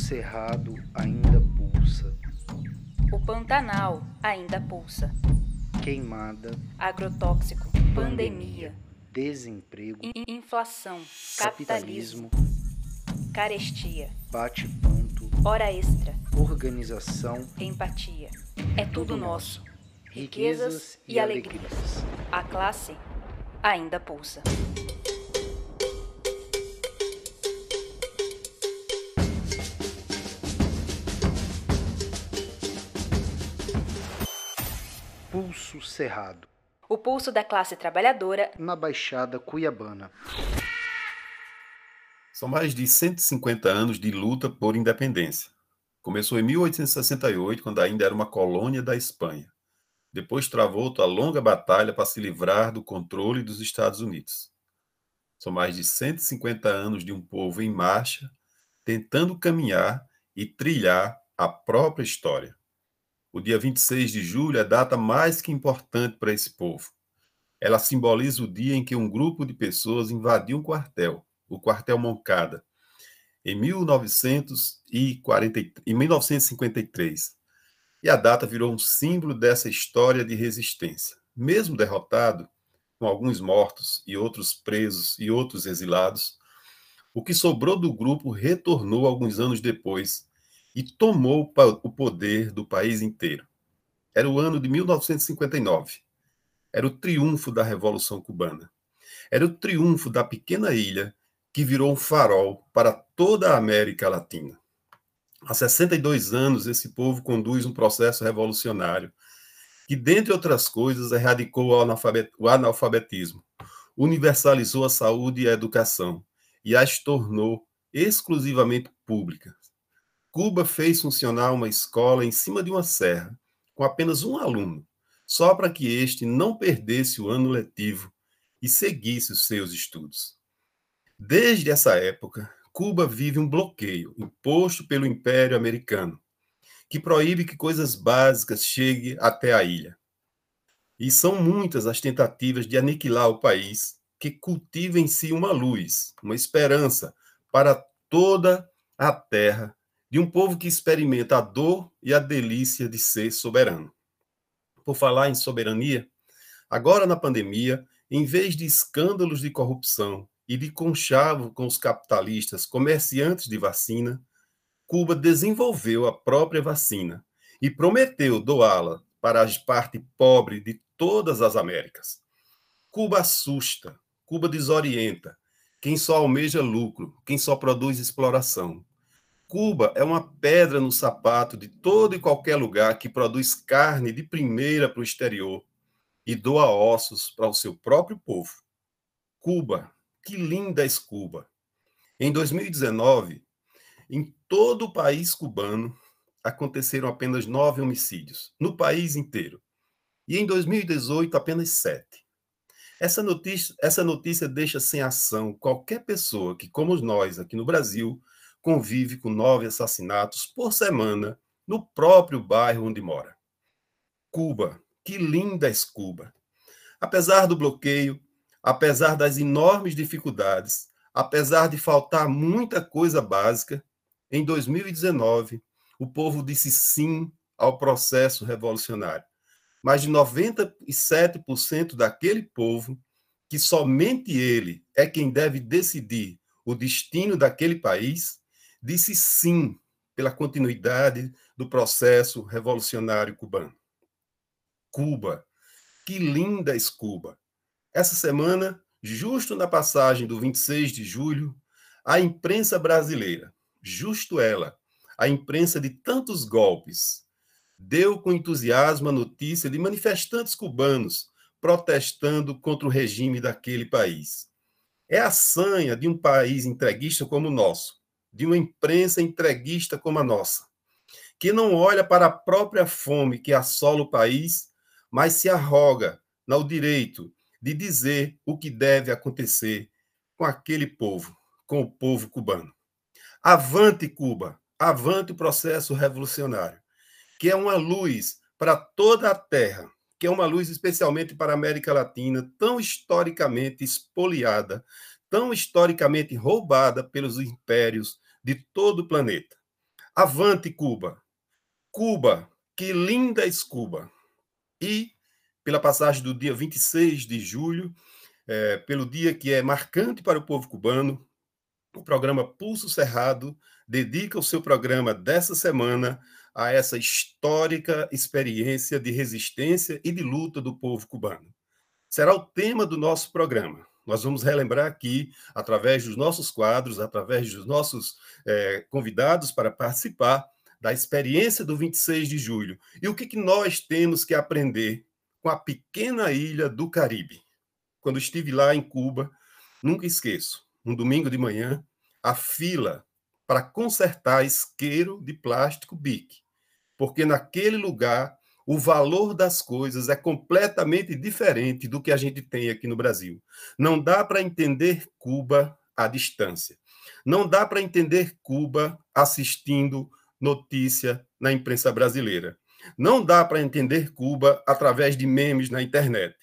cerrado ainda pulsa. O Pantanal ainda pulsa. Queimada, Agrotóxico, pandemia, desemprego, in- inflação, capitalismo, capitalismo, carestia, bate-ponto, hora extra, organização, empatia. É tudo nosso. riquezas e alegrias. A classe ainda pulsa. Pulso Cerrado, O pulso da classe trabalhadora na Baixada Cuiabana. São mais de 150 anos de luta por independência. Começou em 1868, quando ainda era uma colônia da Espanha. Depois travou a longa batalha para se livrar do controle dos Estados Unidos. São mais de 150 anos de um povo em marcha, tentando caminhar e trilhar a própria história. O dia 26 de julho é data mais que importante para esse povo. Ela simboliza o dia em que um grupo de pessoas invadiu um quartel, o quartel Moncada, em 1940, em 1953. E a data virou um símbolo dessa história de resistência. Mesmo derrotado, com alguns mortos e outros presos e outros exilados, o que sobrou do grupo retornou alguns anos depois e tomou o poder do país inteiro. Era o ano de 1959. Era o triunfo da Revolução Cubana. Era o triunfo da pequena ilha que virou um farol para toda a América Latina. Há 62 anos, esse povo conduz um processo revolucionário que, dentre outras coisas, erradicou o analfabetismo, universalizou a saúde e a educação e as tornou exclusivamente públicas. Cuba fez funcionar uma escola em cima de uma serra, com apenas um aluno, só para que este não perdesse o ano letivo e seguisse os seus estudos. Desde essa época, Cuba vive um bloqueio imposto pelo Império Americano, que proíbe que coisas básicas cheguem até a ilha. E são muitas as tentativas de aniquilar o país que cultiva em si uma luz, uma esperança para toda a terra de um povo que experimenta a dor e a delícia de ser soberano. Por falar em soberania, agora na pandemia, em vez de escândalos de corrupção e de conchavo com os capitalistas comerciantes de vacina, Cuba desenvolveu a própria vacina e prometeu doá-la para a parte pobre de todas as Américas. Cuba assusta, Cuba desorienta quem só almeja lucro, quem só produz exploração. Cuba é uma pedra no sapato de todo e qualquer lugar que produz carne de primeira para o exterior e doa ossos para o seu próprio povo. Cuba, que linda é Cuba! Em 2019, em todo o país cubano, aconteceram apenas nove homicídios, no país inteiro. E em 2018, apenas sete. Essa notícia, essa notícia deixa sem ação qualquer pessoa que, como nós aqui no Brasil, convive com nove assassinatos por semana no próprio bairro onde mora. Cuba, que linda é Cuba! Apesar do bloqueio, apesar das enormes dificuldades, apesar de faltar muita coisa básica, em 2019, o povo disse sim ao processo revolucionário. Mais de 97% daquele povo, que somente ele é quem deve decidir o destino daquele país, disse sim pela continuidade do processo revolucionário cubano. Cuba, que linda é Cuba! Essa semana, justo na passagem do 26 de julho, a imprensa brasileira, justo ela, a imprensa de tantos golpes, deu com entusiasmo a notícia de manifestantes cubanos protestando contra o regime daquele país. É a sanha de um país entreguista como o nosso, de uma imprensa entreguista como a nossa, que não olha para a própria fome que assola o país, mas se arroga no direito de dizer o que deve acontecer com aquele povo, com o povo cubano. Avante, Cuba! Avante o processo revolucionário, que é uma luz para toda a terra, que é uma luz especialmente para a América Latina, tão historicamente espoliada, tão historicamente roubada pelos impérios de todo o planeta. Avante, Cuba! Cuba, que linda escuba! E, pela passagem do dia 26 de julho, é, pelo dia que é marcante para o povo cubano, o programa Pulso Cerrado dedica o seu programa dessa semana a essa histórica experiência de resistência e de luta do povo cubano. Será o tema do nosso programa. Nós vamos relembrar aqui, através dos nossos quadros, através dos nossos é, convidados para participar, da experiência do 26 de julho e o que, que nós temos que aprender com a pequena ilha do Caribe. Quando estive lá em Cuba, nunca esqueço, um domingo de manhã, a fila para consertar isqueiro de plástico BIC, porque naquele lugar o valor das coisas é completamente diferente do que a gente tem aqui no Brasil. Não dá para entender Cuba à distância. Não dá para entender Cuba assistindo notícia na imprensa brasileira. Não dá para entender Cuba através de memes na internet.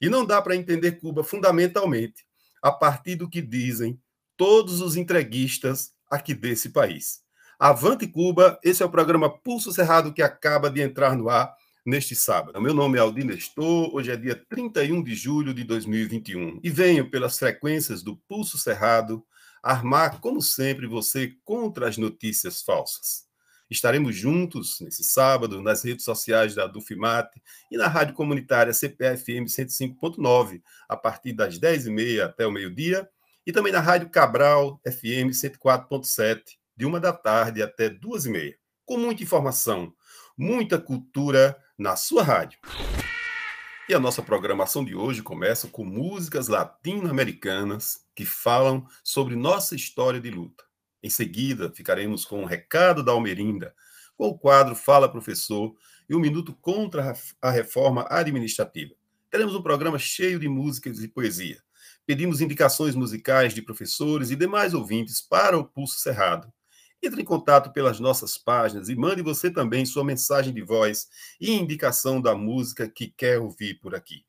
E não dá para entender Cuba fundamentalmente a partir do que dizem todos os entreguistas aqui desse país. Avante Cuba, esse é o programa Pulso Cerrado que acaba de entrar no ar neste sábado. Meu nome é Aldir Nestor, hoje é dia 31 de julho de 2021 e venho pelas frequências do Pulso Cerrado armar, como sempre, você contra as notícias falsas. Estaremos juntos nesse sábado nas redes sociais da Dufimate e na rádio comunitária CPFM 105.9, a partir das 10h30 até o meio-dia, e também na Rádio Cabral FM 104.7, de uma da tarde até duas e meia, com muita informação, muita cultura na sua rádio. E a nossa programação de hoje começa com músicas latino-americanas que falam sobre nossa história de luta. Em seguida, ficaremos com o recado da Almerinda, com o quadro Fala Professor e o Minuto contra a Reforma Administrativa. Teremos um programa cheio de músicas e poesia. Pedimos indicações musicais de professores e demais ouvintes para o Pulso Cerrado. Entre em contato pelas nossas páginas e mande você também sua mensagem de voz e indicação da música que quer ouvir por aqui.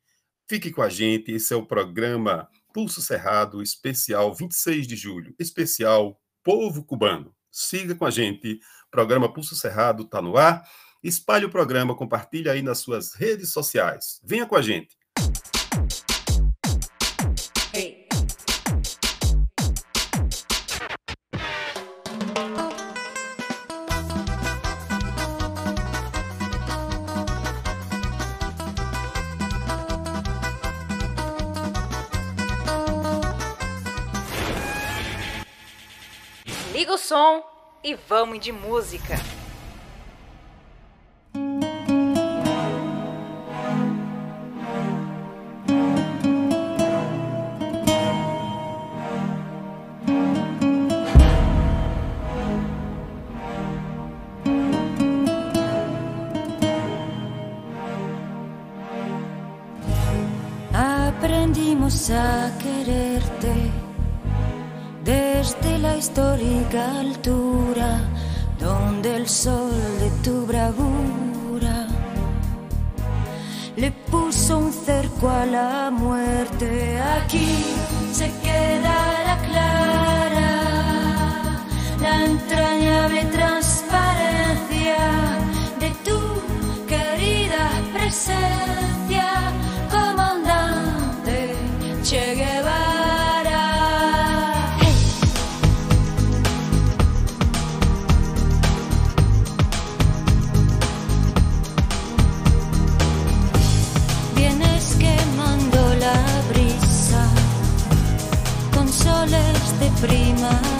Fique com a gente, esse é o programa Pulso Cerrado, especial 26 de julho, especial Povo Cubano. Siga com a gente, programa Pulso Cerrado está no ar. Espalhe o programa, compartilhe aí nas suas redes sociais. Venha com a gente. Som e vamos de música. Aprendimos a quererte desde la histórica altura donde el sol de tu bravura le puso un cerco a la muerte. Aquí se queda la clara, la entrañable transparencia de tu querida presencia, comandante soles de primavera.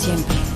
前辈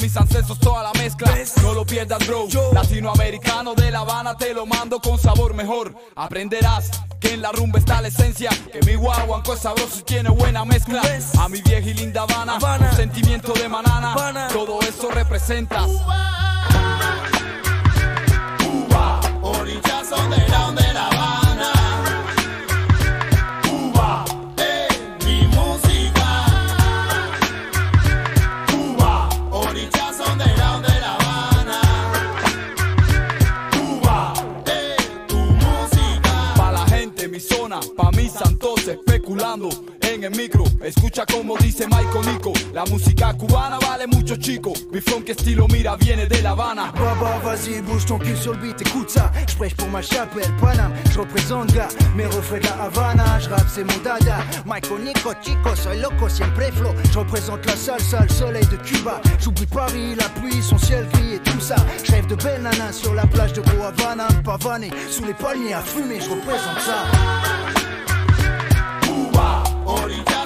Mis ancestros, toda la mezcla. No lo pierdas, bro. Latinoamericano de La Habana, te lo mando con sabor mejor. Aprenderás que en la rumba está la esencia. Que mi guaguanco es sabroso y tiene buena mezcla. A mi vieja y linda Habana, Un sentimiento de manana. Todo eso representa. Ça. J'prêche pour ma chapelle, Panam. J'représente, gars, mes refrains de la Havana. J'rappe, c'est mon dada. Michael Nico, chico, soy loco, siempre flow. J'représente la salsa, le soleil de Cuba. J'oublie Paris, la pluie, son ciel gris et tout ça. J'rêve de belles nanas sur la plage de Gros Havana. Pavané, sous les palmiers à fumer, j'représente ça.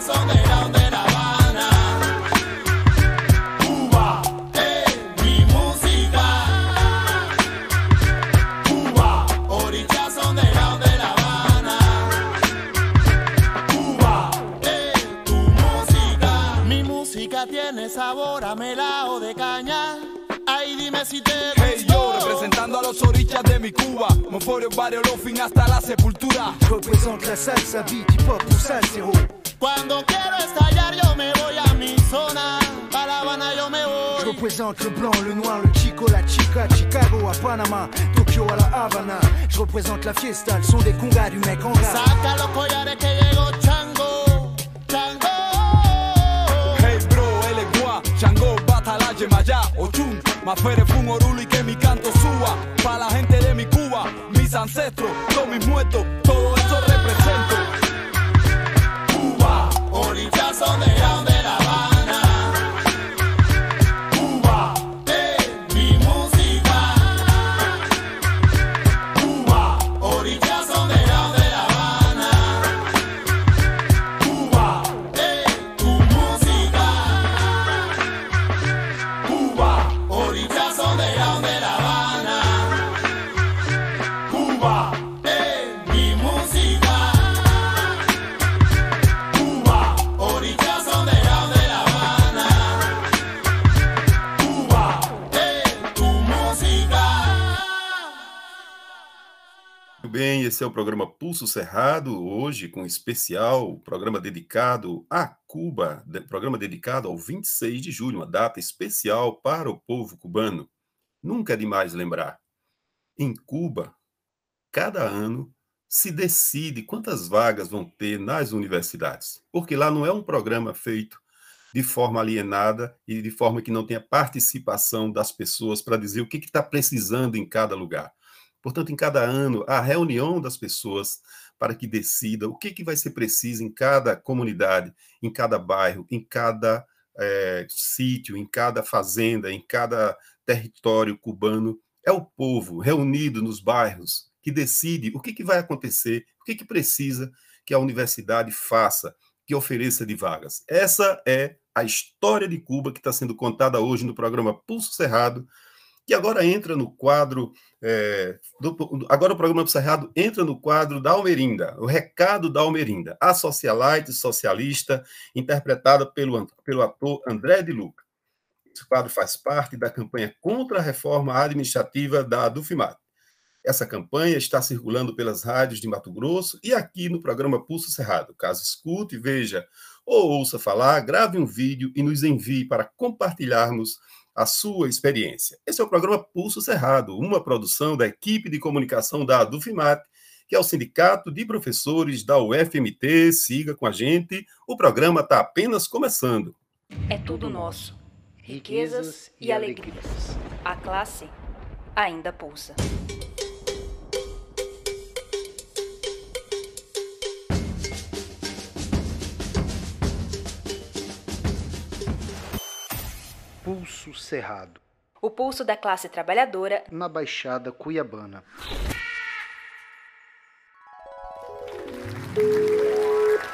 son de la, sabor a melao de caña. Ay, dime si te Hey yo, representando a los orillas de mi Cuba. Moforio, barrio, lo fin hasta la sepultura. Represente la salsa, beat, hip hop, salsero. Cuando quiero estallar yo me voy a mi zona, para La Habana yo me voy. Je représente le blanc, le noir, le chico, la chica, Chicago à Panama, Tokyo à la Havana. Je représente la fiesta, le son des congas du mec en rap. Saca los collares que llegó Chango. Batala, Yemayá, Ochun, Mafere, Fun, Orulu y que mi canto suba. Pa' la gente de mi Cuba, mis ancestros, todos mis muertos, todo eso represento. Cuba, orillazo de esse é o programa Pulso Cerrado, hoje com especial, programa dedicado a Cuba, programa dedicado ao 26 de julho, uma data especial para o povo cubano. Nunca é demais lembrar. Em Cuba, cada ano se decide quantas vagas vão ter nas universidades, porque lá não é um programa feito de forma alienada e de forma que não tenha participação das pessoas para dizer o que está precisando em cada lugar. Portanto, em cada ano, a reunião das pessoas para que decida o que, que vai ser preciso em cada comunidade, em cada bairro, em cada eh, sítio, em cada fazenda, em cada território cubano. É o povo reunido nos bairros que decide o que, que vai acontecer, o que, que precisa que a universidade faça, que ofereça de vagas. Essa é a história de Cuba que está sendo contada hoje no programa Pulso Cerrado, que agora entra no quadro. é, do- agora o programa Pulso Cerrado entra no quadro da Almerinda, o recado da Almerinda, a socialite socialista, interpretada pelo, pelo ator André de Luca. Esse quadro faz parte da campanha contra a reforma administrativa da Dufimat. Essa campanha está circulando pelas rádios de Mato Grosso e aqui no programa Pulso Cerrado. Caso escute, veja ou ouça falar, grave um vídeo e nos envie para compartilharmos a sua experiência. Esse é o programa Pulso Cerrado, uma produção da equipe de comunicação da Dufimat, que é o Sindicato de Professores da UFMT. Siga com a gente, o programa está apenas começando. É tudo nosso. Riquezas e alegrias. A classe ainda pulsa. Pulso Cerrado, O pulso da classe trabalhadora na Baixada Cuiabana.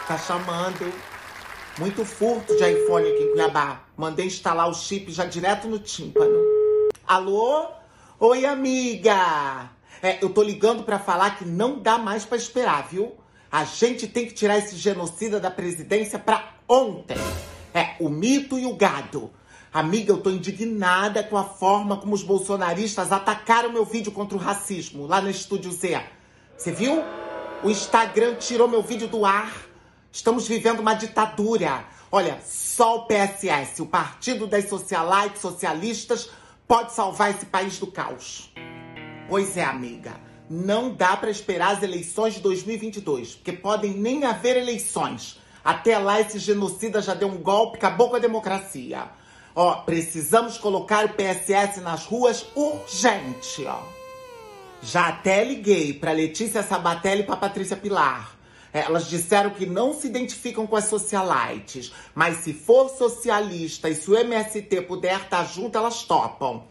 Tá chamando. Muito furto de iPhone aqui em Cuiabá. Mandei instalar o chip já direto no tímpano. Alô? Oi, amiga! É, eu tô ligando pra falar que não dá mais pra esperar, viu? A gente tem que tirar esse genocida da presidência pra ontem. É, o mito e o gado. Amiga, eu tô indignada com a forma como os bolsonaristas atacaram meu vídeo contra o racismo lá no Estúdio Z. Você viu? O Instagram tirou meu vídeo do ar. Estamos vivendo uma ditadura. Olha, só o PSS, o Partido das Socialites Socialistas, pode salvar esse país do caos. Pois é, amiga. Não dá pra esperar as eleições de 2022, porque podem nem haver eleições. Até lá, esse genocida já deu um golpe, acabou com a democracia. Ó, precisamos colocar o PSS nas ruas urgente, ó. Já até liguei pra Letícia Sabatelli e pra Patrícia Pilar. Elas disseram que não se identificam com as socialites, mas se for socialista e se o MST puder estar junto, elas topam.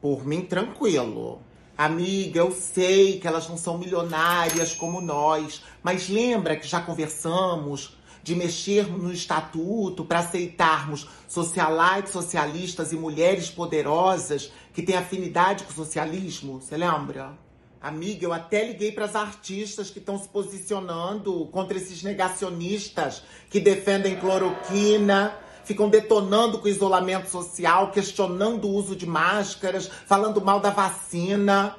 Por mim, tranquilo. Amiga, eu sei que elas não são milionárias como nós, mas lembra que já conversamos de mexer no estatuto para aceitarmos socialites, socialistas e mulheres poderosas que têm afinidade com o socialismo? Você lembra? Amiga, eu até liguei para as artistas que estão se posicionando contra esses negacionistas que defendem cloroquina, ficam detonando com o isolamento social, questionando o uso de máscaras, falando mal da vacina.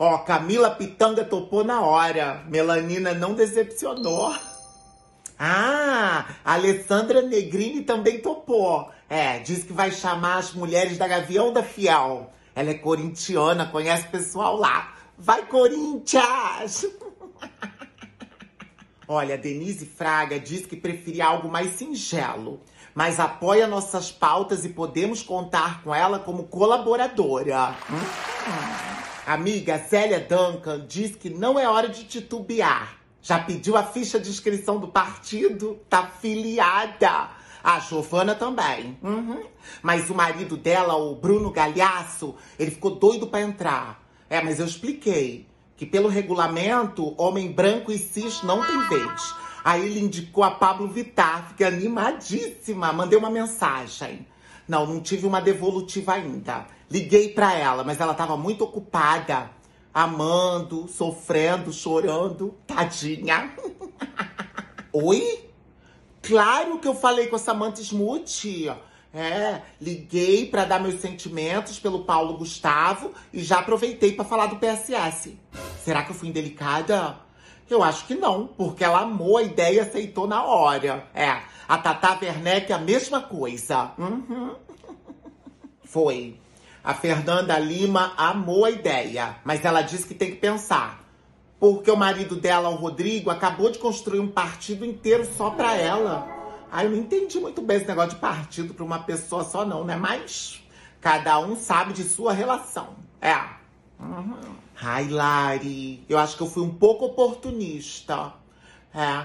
Ó, Camila Pitanga topou na hora. Melanina não decepcionou. Ah, Alessandra Negrini também topou. É, diz que vai chamar as mulheres da Gavião da Fiel. Ela é corintiana, conhece pessoal lá. Vai, Corinthians! Olha, Denise Fraga diz que preferia algo mais singelo, mas apoia nossas pautas e podemos contar com ela como colaboradora. Hum. Amiga Zélia Duncan diz que não é hora de titubear. Já pediu a ficha de inscrição do partido? Tá filiada. A Giovana também. Uhum. Mas o marido dela, o Bruno Galhaço, ele ficou doido para entrar. É, mas eu expliquei que pelo regulamento, homem branco e cis não tem vez. Aí ele indicou a Pablo Vittar, fiquei animadíssima, mandei uma mensagem. Não, não tive uma devolutiva ainda. Liguei para ela, mas ela estava muito ocupada, amando, sofrendo, chorando, tadinha. Oi? Claro que eu falei com a Samantha Smuth. É, liguei para dar meus sentimentos pelo Paulo Gustavo e já aproveitei para falar do PSS. Será que eu fui indelicada? Eu acho que não, porque ela amou a ideia e aceitou na hora. É, a Tata Werneck a mesma coisa. Uhum. Foi. A Fernanda Lima amou a ideia, mas ela disse que tem que pensar. Porque o marido dela, o Rodrigo, acabou de construir um partido inteiro só pra ela. Ai, eu não entendi muito bem esse negócio de partido para uma pessoa só, não, né? Mas cada um sabe de sua relação. É. Uhum. Ai, Lari, eu acho que eu fui um pouco oportunista. É.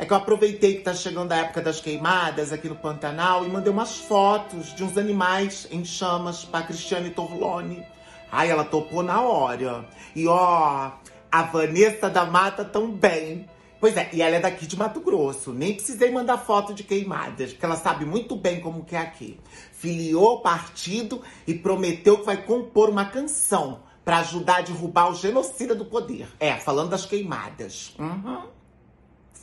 É que eu aproveitei que tá chegando a época das queimadas aqui no Pantanal e mandei umas fotos de uns animais em chamas pra Cristiane Torlone. Ai, ela topou na hora. E ó, a Vanessa da Mata também. Pois é, e ela é daqui de Mato Grosso. Nem precisei mandar foto de queimadas, porque ela sabe muito bem como que é aqui. Filiou o partido e prometeu que vai compor uma canção para ajudar a derrubar o genocida do poder. É, falando das queimadas. Uhum.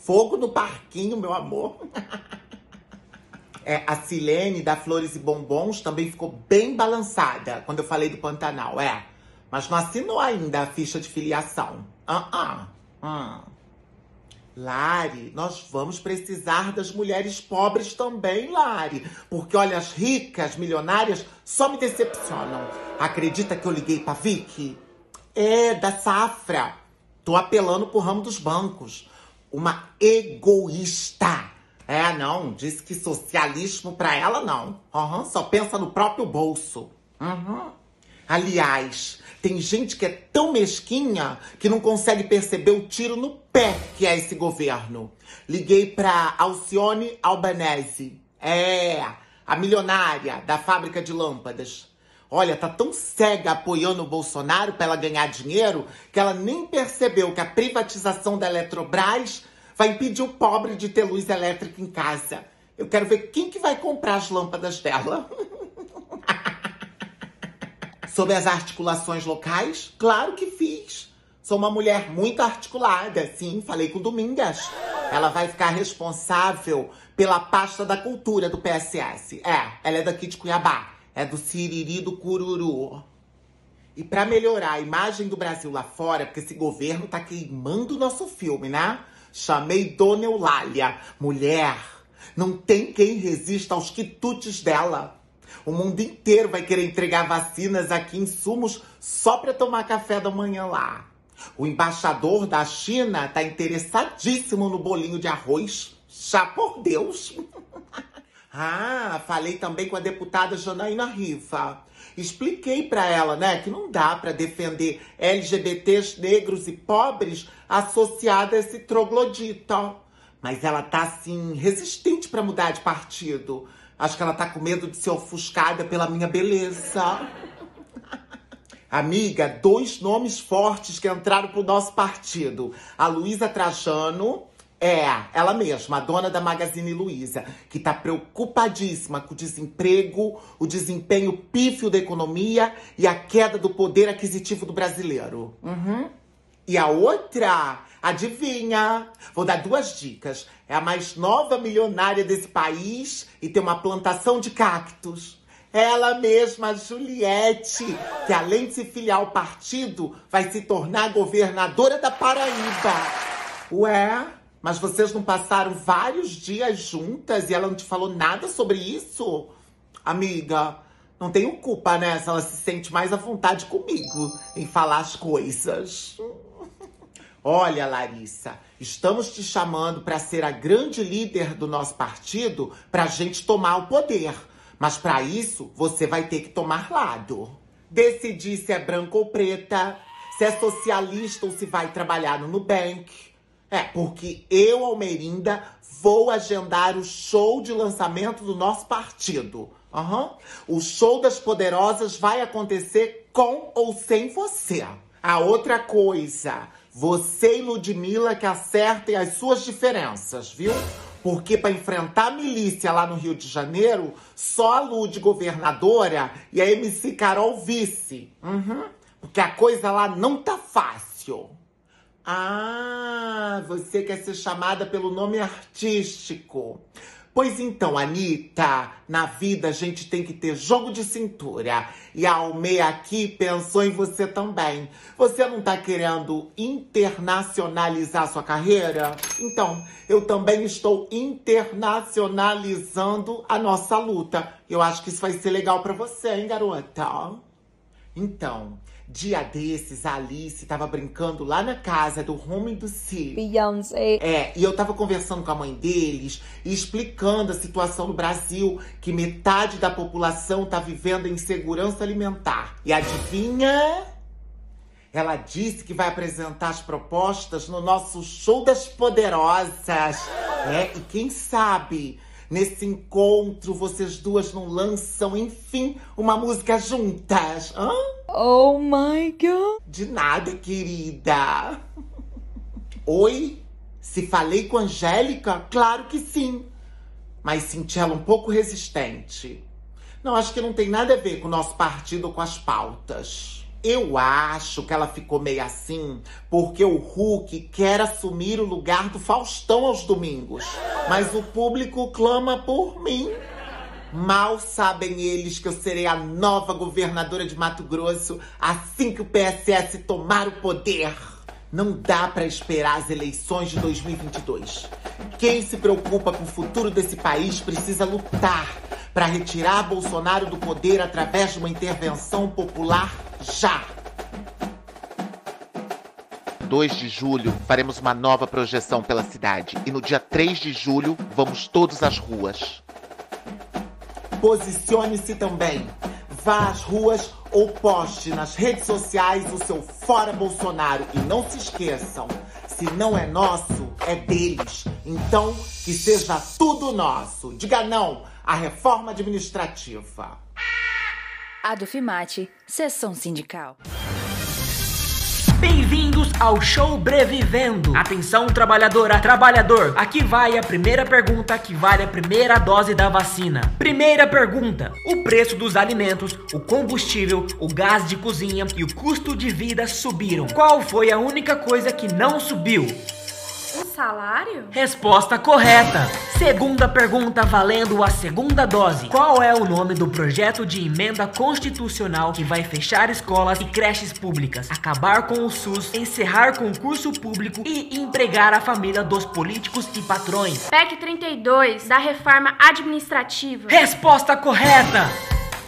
Fogo no parquinho, meu amor. é, a Silene da Flores e Bombons também ficou bem balançada quando eu falei do Pantanal, é. Mas não assinou ainda a ficha de filiação. Ah, ah. Hum. Lari, nós vamos precisar das mulheres pobres também, Lari. Porque, olha, as ricas, milionárias, só me decepcionam. Acredita que eu liguei pra Vicky? É, da Safra. Tô apelando pro ramo dos bancos. Uma egoísta. É, não, disse que socialismo pra ela não. Uhum, só pensa no próprio bolso. Uhum. Aliás, tem gente que é tão mesquinha que não consegue perceber o tiro no pé que é esse governo. Liguei pra Alcione Albanese. É, a milionária da fábrica de lâmpadas. Olha, tá tão cega apoiando o Bolsonaro para ela ganhar dinheiro que ela nem percebeu que a privatização da Eletrobras vai impedir o pobre de ter luz elétrica em casa. Eu quero ver quem que vai comprar as lâmpadas dela. Sobre as articulações locais? Claro que fiz. Sou uma mulher muito articulada, sim, falei com Domingas. Ela vai ficar responsável pela pasta da cultura do PSS. É, ela é daqui de Cuiabá. É do Siriri do Cururu. E para melhorar a imagem do Brasil lá fora, porque esse governo tá queimando o nosso filme, né? Chamei Dona Eulália. Mulher, não tem quem resista aos quitutes dela. O mundo inteiro vai querer entregar vacinas aqui, insumos, só para tomar café da manhã lá. O embaixador da China está interessadíssimo no bolinho de arroz. Já por Deus! ah, falei também com a deputada Janaína Riva. Expliquei para ela, né, que não dá para defender LGBTs negros e pobres associada a esse troglodita. Mas ela tá assim resistente para mudar de partido. Acho que ela tá com medo de ser ofuscada pela minha beleza. Amiga, dois nomes fortes que entraram pro nosso partido. A Luísa Trajano, é, ela mesma, a dona da Magazine Luiza, que tá preocupadíssima com o desemprego, o desempenho pífio da economia e a queda do poder aquisitivo do brasileiro. Uhum. E a outra, adivinha? Vou dar duas dicas. É a mais nova milionária desse país e tem uma plantação de cactos. Ela mesma, Juliette, que além de se filiar ao partido, vai se tornar governadora da Paraíba. Ué, mas vocês não passaram vários dias juntas e ela não te falou nada sobre isso? Amiga, não tenho culpa, né? Se ela se sente mais à vontade comigo em falar as coisas. Olha, Larissa, estamos te chamando para ser a grande líder do nosso partido para a gente tomar o poder. Mas para isso, você vai ter que tomar lado. Decidir se é branca ou preta, se é socialista ou se vai trabalhar no Nubank. É, porque eu, Almerinda, vou agendar o show de lançamento do nosso partido. Uhum. O show das poderosas vai acontecer com ou sem você. A outra coisa, você e Ludmilla que acertem as suas diferenças, viu? Porque para enfrentar a milícia lá no Rio de Janeiro, só a Lud governadora e a MC Carol vice. Uhum. Porque a coisa lá não tá fácil. Ah, você quer ser chamada pelo nome artístico. Pois então, Anitta, na vida a gente tem que ter jogo de cintura. E a Almei aqui pensou em você também. Você não tá querendo internacionalizar sua carreira? Então, eu também estou internacionalizando a nossa luta. Eu acho que isso vai ser legal para você, hein, garota? Então, Dia desses, a Alice tava brincando lá na casa do Home do Si. Beyoncé. É, e eu tava conversando com a mãe deles e explicando a situação no Brasil, que metade da população tá vivendo em insegurança alimentar. E adivinha? Ela disse que vai apresentar as propostas no nosso show das poderosas. É, e quem sabe Nesse encontro, vocês duas não lançam, enfim, uma música juntas. Hã? Oh my god. De nada, querida. Oi? Se falei com Angélica? Claro que sim. Mas senti ela um pouco resistente. Não, acho que não tem nada a ver com o nosso partido ou com as pautas. Eu acho que ela ficou meio assim porque o Hulk quer assumir o lugar do Faustão aos domingos. Mas o público clama por mim. Mal sabem eles que eu serei a nova governadora de Mato Grosso assim que o PSS tomar o poder. Não dá para esperar as eleições de 2022. Quem se preocupa com o futuro desse país precisa lutar para retirar Bolsonaro do poder através de uma intervenção popular já! 2 de julho, faremos uma nova projeção pela cidade. E no dia 3 de julho, vamos todos às ruas. Posicione-se também. Vá às ruas ou poste nas redes sociais o seu Fora Bolsonaro. E não se esqueçam: se não é nosso, é deles. Então, que seja tudo nosso. Diga não à reforma administrativa. Adufimate, sessão sindical. Bem-vindos ao show Brevivendo. Atenção, trabalhadora, trabalhador. Aqui vai a primeira pergunta que vale a primeira dose da vacina. Primeira pergunta: o preço dos alimentos, o combustível, o gás de cozinha e o custo de vida subiram. Qual foi a única coisa que não subiu? Salário? Resposta correta. Segunda pergunta valendo a segunda dose. Qual é o nome do projeto de emenda constitucional que vai fechar escolas e creches públicas, acabar com o SUS, encerrar concurso público e empregar a família dos políticos e patrões? PEC 32 da reforma administrativa. Resposta correta.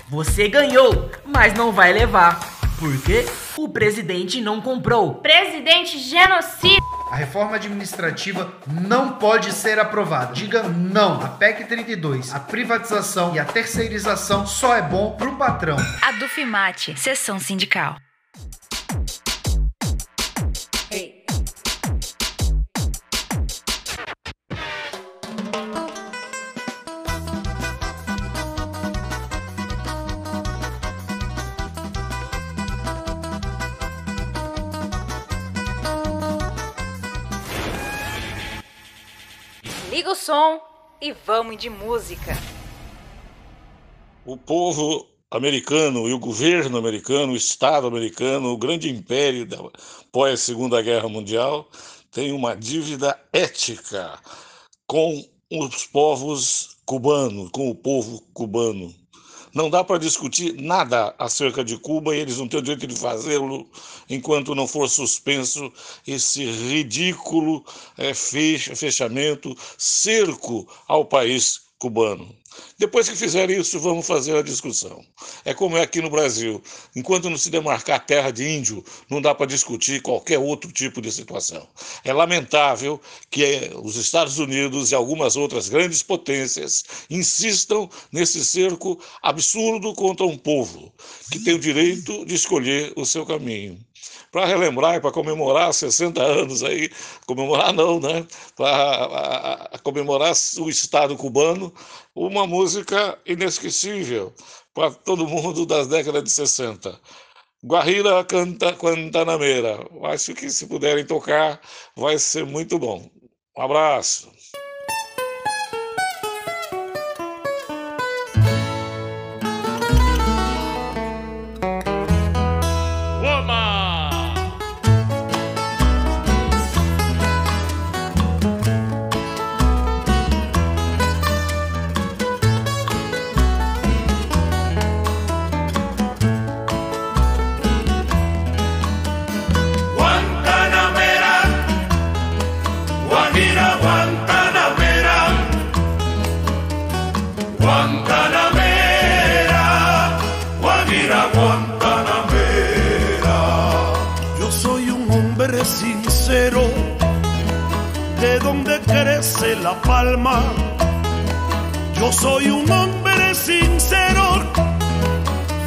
Você ganhou, mas não vai levar. Por quê? O presidente não comprou. Presidente genocida. A reforma administrativa não pode ser aprovada. Diga não. A PEC 32, a privatização e a terceirização só é bom pro patrão. A Dufimate, sessão sindical. Som e vamos de música. O povo americano e o governo americano, o Estado americano, o grande império da pós-segunda guerra mundial, tem uma dívida ética com os povos cubanos, com o povo cubano. Não dá para discutir nada acerca de Cuba e eles não têm o direito de fazê-lo enquanto não for suspenso esse ridículo é, fechamento, cerco ao país cubano. Depois que fizer isso, vamos fazer a discussão. É como é aqui no Brasil. Enquanto não se demarcar terra de índio, não dá para discutir qualquer outro tipo de situação. É lamentável que os Estados Unidos e algumas outras grandes potências insistam nesse cerco absurdo contra um povo que tem o direito de escolher o seu caminho para relembrar e para comemorar 60 anos aí, comemorar não, né? Para comemorar o Estado cubano, uma música inesquecível para todo mundo das décadas de 60. Guarira canta Guantanameira. Acho que se puderem tocar, vai ser muito bom. Um abraço. Palma. Yo soy un hombre sincero,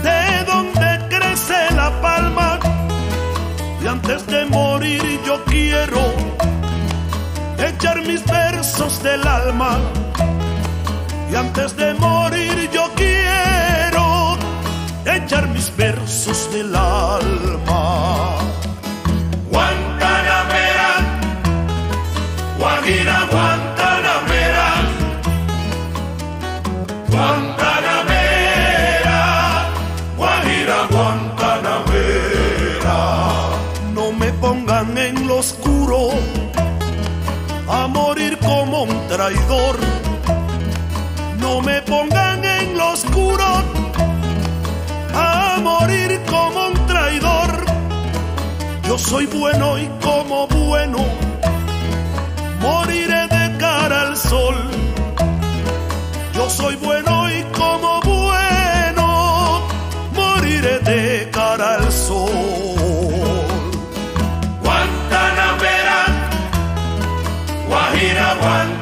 de donde crece la palma. Y antes de morir yo quiero echar mis versos del alma. Y antes de morir yo quiero echar mis versos del alma. Guantanamera, Guajira Guantanamera, traidor. No me pongan en lo oscuro a morir como un traidor. Yo soy bueno y como bueno moriré de cara al sol. Yo soy bueno y como bueno moriré de cara al sol. Guantanamera, Guajira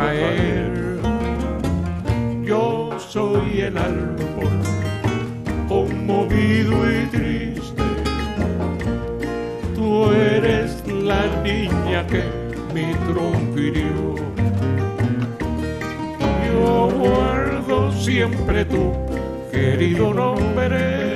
caer. Yo soy el árbol conmovido y triste. Tú eres la niña que mi hirió. Yo guardo siempre tu querido nombre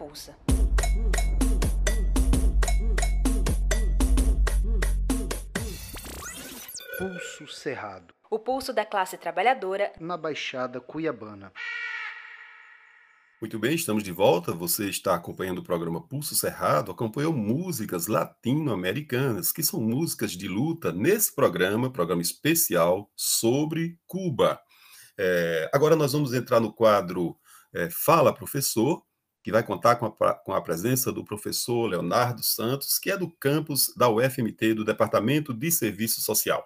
pulsa. Pulso Cerrado, O pulso da classe trabalhadora na Baixada Cuiabana. Muito bem, estamos de volta. Você está acompanhando o programa Pulso Cerrado, acompanhou músicas latino-americanas, que são músicas de luta nesse programa, programa especial sobre Cuba. É, agora nós vamos entrar no quadro é, Fala Professor, que vai contar com a, com a presença do professor Leonardo Santos, que é do campus da UFMT, do Departamento de Serviço Social.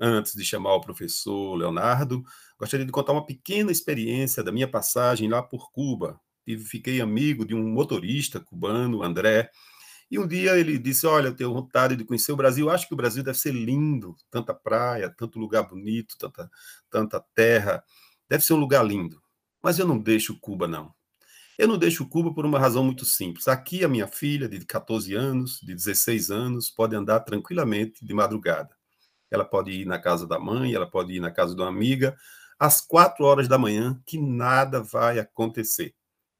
Antes de chamar o professor Leonardo, gostaria de contar uma pequena experiência da minha passagem lá por Cuba. Fiquei amigo de um motorista cubano, André, e um dia ele disse: Olha, eu tenho vontade de conhecer o Brasil. Acho que o Brasil deve ser lindo, tanta praia, tanto lugar bonito, tanta, tanta terra. Deve ser um lugar lindo. Mas eu não deixo Cuba, não. Eu não deixo Cuba por uma razão muito simples. Aqui a minha filha, de 14 anos, de 16 anos, pode andar tranquilamente de madrugada. Ela pode ir na casa da mãe, ela pode ir na casa de uma amiga, às quatro horas da manhã, que nada vai acontecer.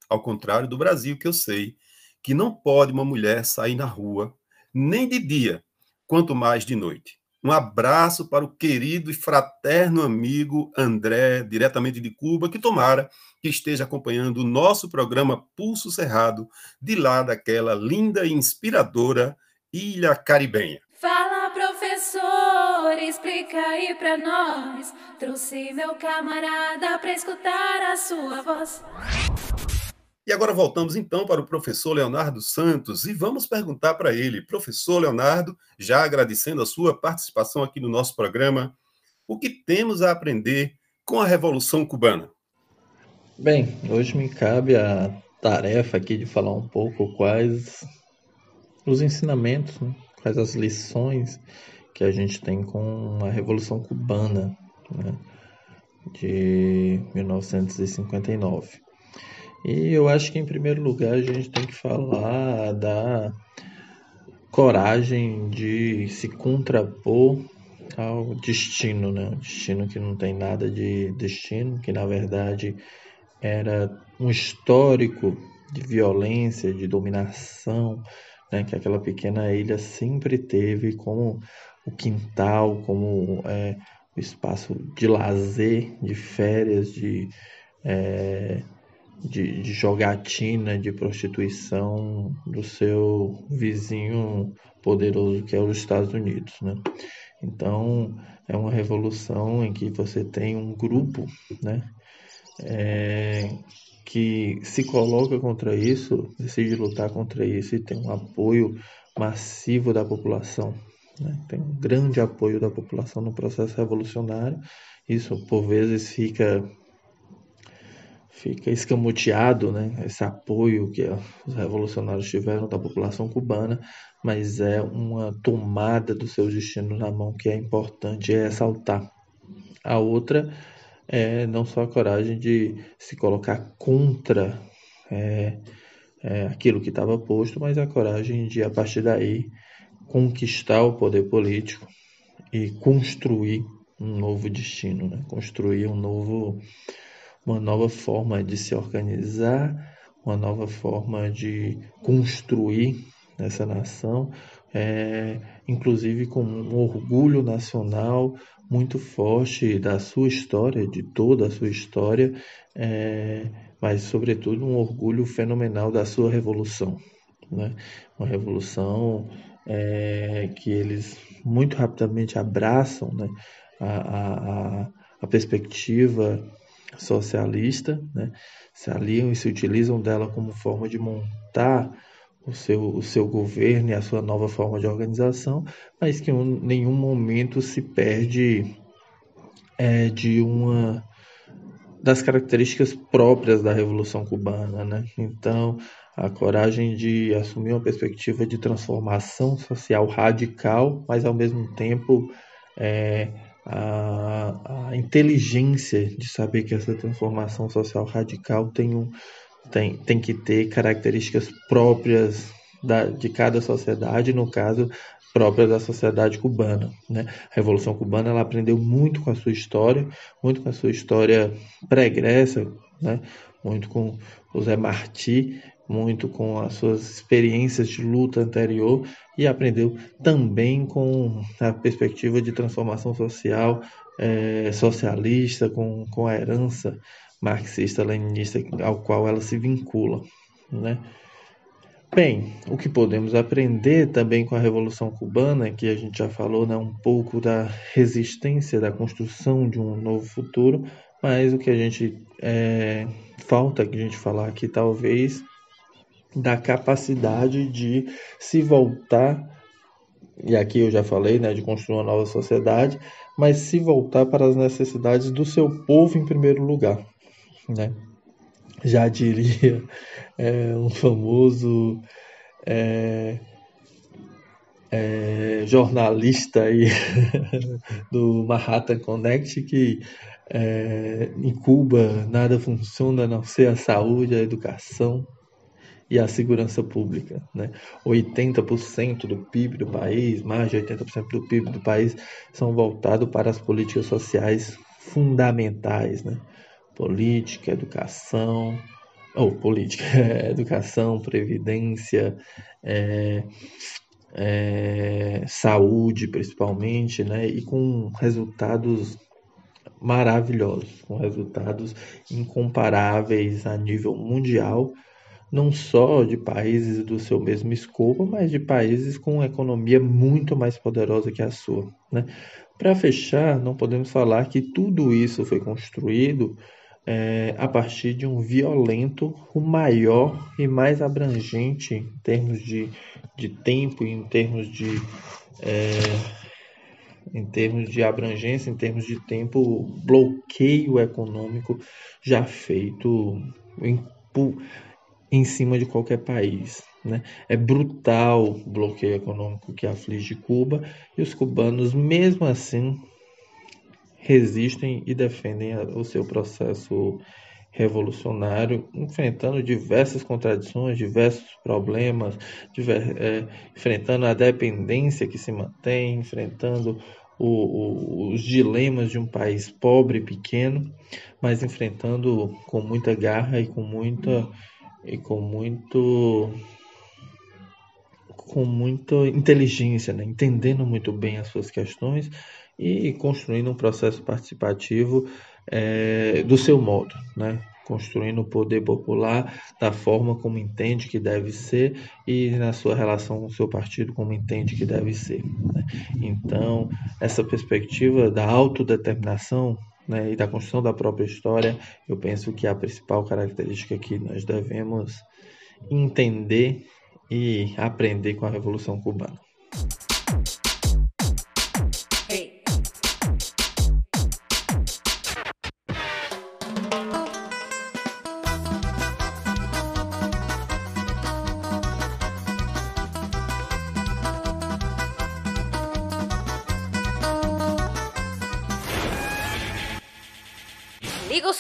Ao contrário do Brasil, que eu sei que não pode uma mulher sair na rua, nem de dia, quanto mais de noite. Um abraço para o querido e fraterno amigo André, diretamente de Cuba, que tomara que esteja acompanhando o nosso programa Pulso Cerrado, de lá daquela linda e inspiradora Ilha Caribenha. Fala, professor, explica aí pra nós. Trouxe meu camarada pra escutar a sua voz. E agora voltamos então para o professor Leonardo Santos e vamos perguntar para ele, professor Leonardo, já agradecendo a sua participação aqui no nosso programa, o que temos a aprender com a Revolução Cubana? Bem, hoje me cabe a tarefa aqui de falar um pouco quais os ensinamentos, né? quais as lições que a gente tem com a Revolução Cubana né? de 1959. E eu acho que, em primeiro lugar, a gente tem que falar da coragem de se contrapor ao destino, né? Destino que não tem nada de destino, que na verdade era um histórico de violência, de dominação, né? Que aquela pequena ilha sempre teve como o quintal, como é, o espaço de lazer, de férias, de, é, de, de jogatina, de prostituição do seu vizinho poderoso que é os Estados Unidos, né? Então, é uma revolução em que você tem um grupo, né, é, que se coloca contra isso, decide lutar contra isso e tem um apoio massivo da população. Né? Tem um grande apoio da população no processo revolucionário. Isso, por vezes, fica fica escamoteado, né? Esse apoio que os revolucionários tiveram da população cubana, mas é uma tomada do seu destino na mão que é importante ressaltar. A outra é não só a coragem de se colocar contra é, é, aquilo que estava posto, mas a coragem de, a partir daí, conquistar o poder político e construir um novo destino, né? construir um novo uma nova forma de se organizar, uma nova forma de construir essa nação, é, inclusive com um orgulho nacional muito forte da sua história, de toda a sua história, é, mas sobretudo um orgulho fenomenal da sua revolução, né? Uma revolução é, que eles muito rapidamente abraçam, né? a, a, a perspectiva socialista, né? se aliam e se utilizam dela como forma de montar o seu, o seu governo e a sua nova forma de organização, mas que em nenhum momento se perde é, de uma das características próprias da Revolução Cubana. Né? Então, a coragem de assumir uma perspectiva de transformação social radical, mas ao mesmo tempo é, a, a inteligência de saber que essa transformação social radical tem, um, tem, tem que ter características próprias da, de cada sociedade, no caso, próprias da sociedade cubana. Né? A Revolução Cubana ela aprendeu muito com a sua história, muito com a sua história pregressa, né? muito com o Zé Martí, muito com as suas experiências de luta anterior e aprendeu também com a perspectiva de transformação social é, socialista, com, com a herança marxista-leninista ao qual ela se vincula. Né? Bem, o que podemos aprender também com a Revolução Cubana, que a gente já falou né, um pouco da resistência, da construção de um novo futuro, mas o que a gente é, falta que a gente falar aqui talvez da capacidade de se voltar, e aqui eu já falei, né, de construir uma nova sociedade, mas se voltar para as necessidades do seu povo em primeiro lugar, né? Já diria é, um famoso é, é, jornalista aí do Manhattan Connect que é, em Cuba nada funciona a não ser a saúde, a educação, e a segurança pública. Né? 80% do PIB do país, mais de 80% do PIB do país, são voltados para as políticas sociais fundamentais. Né? Política, educação, ou política, educação, previdência, é, é, saúde principalmente, né? e com resultados maravilhosos, com resultados incomparáveis a nível mundial não só de países do seu mesmo escopo, mas de países com uma economia muito mais poderosa que a sua. Né? Para fechar, não podemos falar que tudo isso foi construído é, a partir de um violento, o maior e mais abrangente em termos de, de tempo, em termos de é, em termos de abrangência, em termos de tempo, bloqueio econômico já feito em, em cima de qualquer país. Né? É brutal o bloqueio econômico que aflige Cuba e os cubanos, mesmo assim, resistem e defendem o seu processo revolucionário, enfrentando diversas contradições, diversos problemas, diver, é, enfrentando a dependência que se mantém, enfrentando o, o, os dilemas de um país pobre e pequeno, mas enfrentando com muita garra e com muita e com muito com muita inteligência, né? entendendo muito bem as suas questões e construindo um processo participativo é, do seu modo, né? construindo o poder popular da forma como entende que deve ser e na sua relação com o seu partido como entende que deve ser. Né? Então, essa perspectiva da autodeterminação né, e da construção da própria história, eu penso que a principal característica que nós devemos entender e aprender com a Revolução Cubana.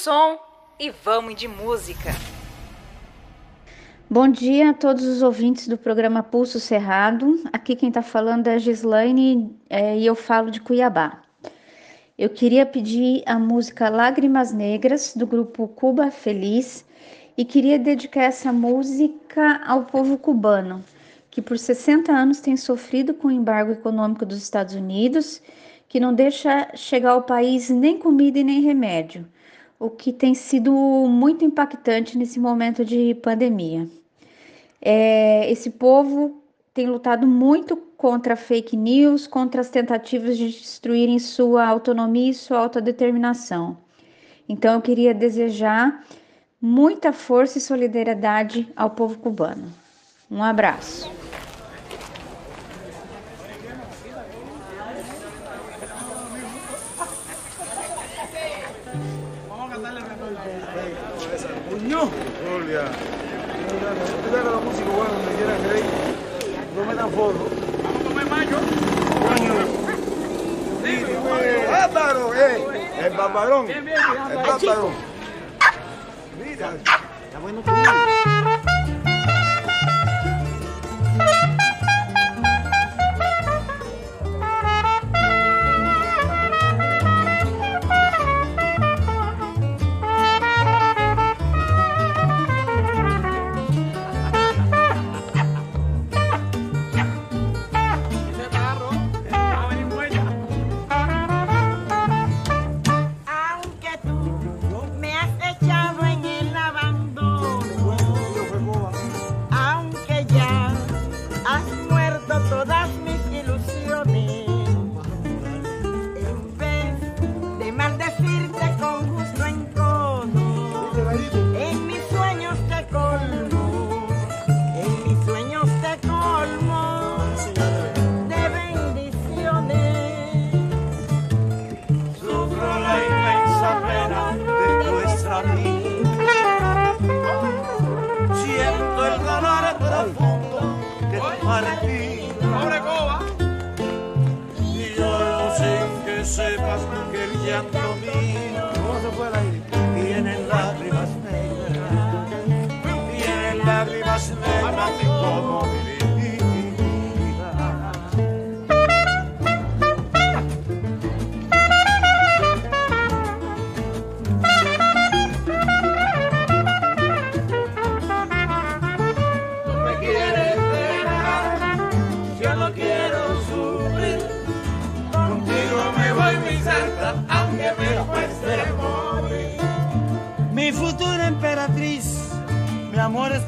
Som e vamos de música. Bom dia a todos os ouvintes do programa Pulso Cerrado. Aqui quem está falando é a Gislaine é, e eu falo de Cuiabá. Eu queria pedir a música Lágrimas Negras, do grupo Cuba Feliz, e queria dedicar essa música ao povo cubano, que por 60 anos tem sofrido com o embargo econômico dos Estados Unidos, que não deixa chegar ao país nem comida e nem remédio o que tem sido muito impactante nesse momento de pandemia. É, esse povo tem lutado muito contra fake news, contra as tentativas de destruírem sua autonomia e sua autodeterminação. Então, eu queria desejar muita força e solidariedade ao povo cubano. Um abraço. No me dan fotos. Vamos a comer mayo. Coño. Sí, ¡Bárbaro! ¡Eh! El barbarón. El barbarón. Mira. Está bueno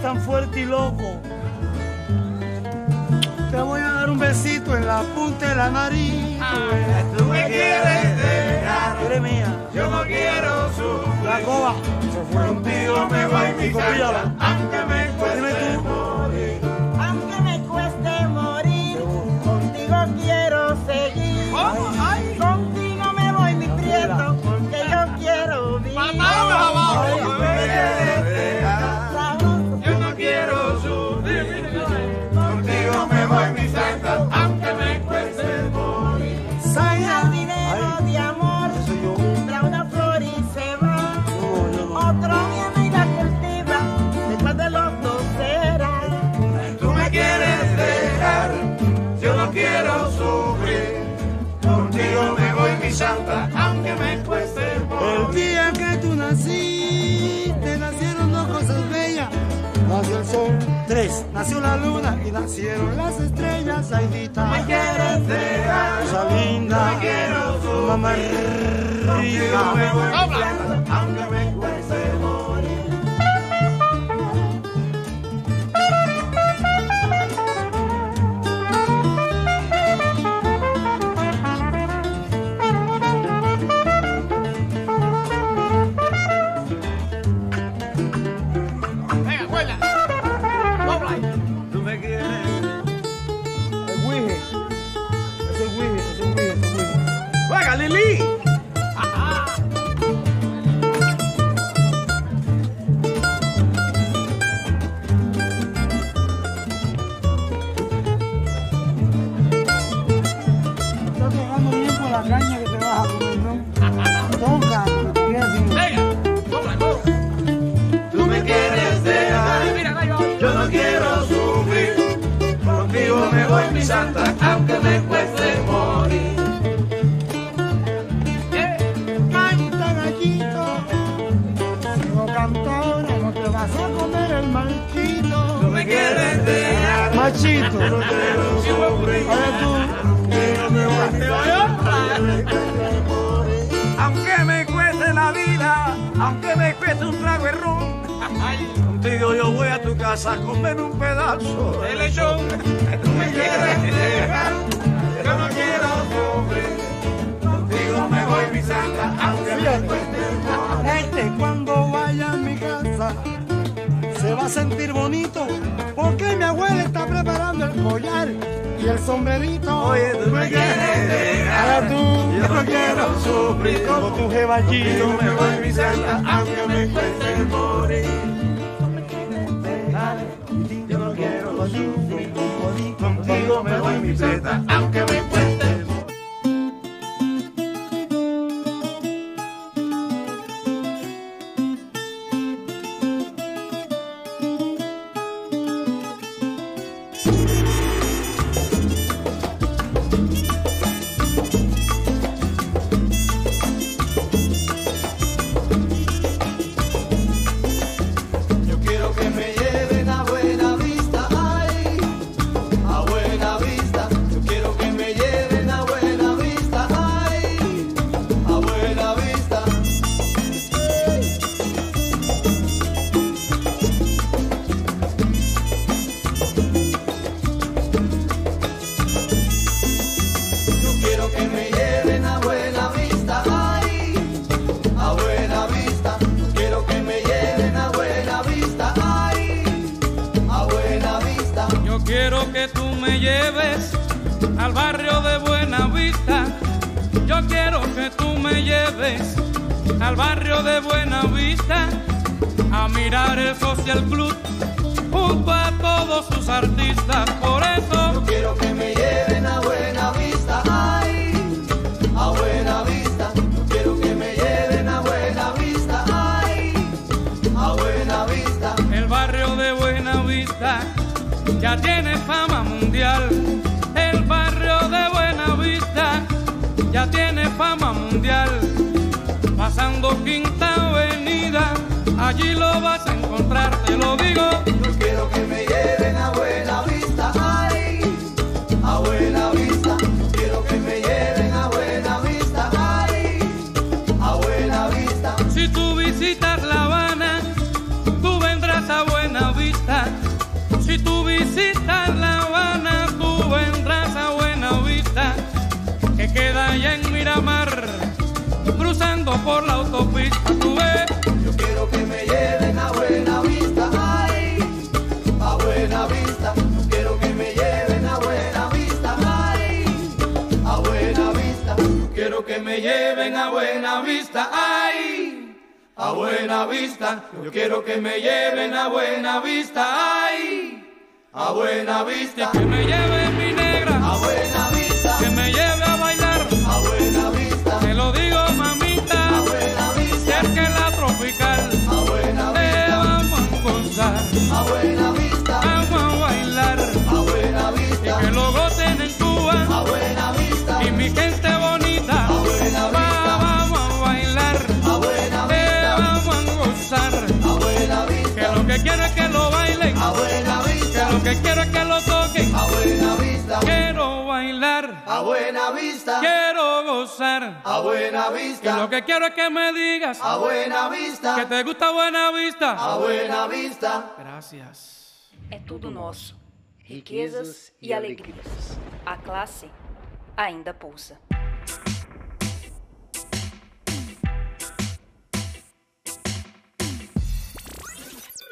tan fuerte y loco. Te voy a dar un besito en la punta de la nariz. Ah, tú me quieres dejar. Mía. Yo no quiero sufrir. La coba. Contigo me va a mi Nacieron las estrellas, Aidita. Me quieres dejar. Linda. Te quiero subir. Mamá. mi that. Gozar. A buena vista. Y lo que quiero es que me digas. A buena vista. Que te gusta buena vista. A buena vista. Gracias. É tudo nosso. Riquezas e alegrias. A classe ainda pulsa.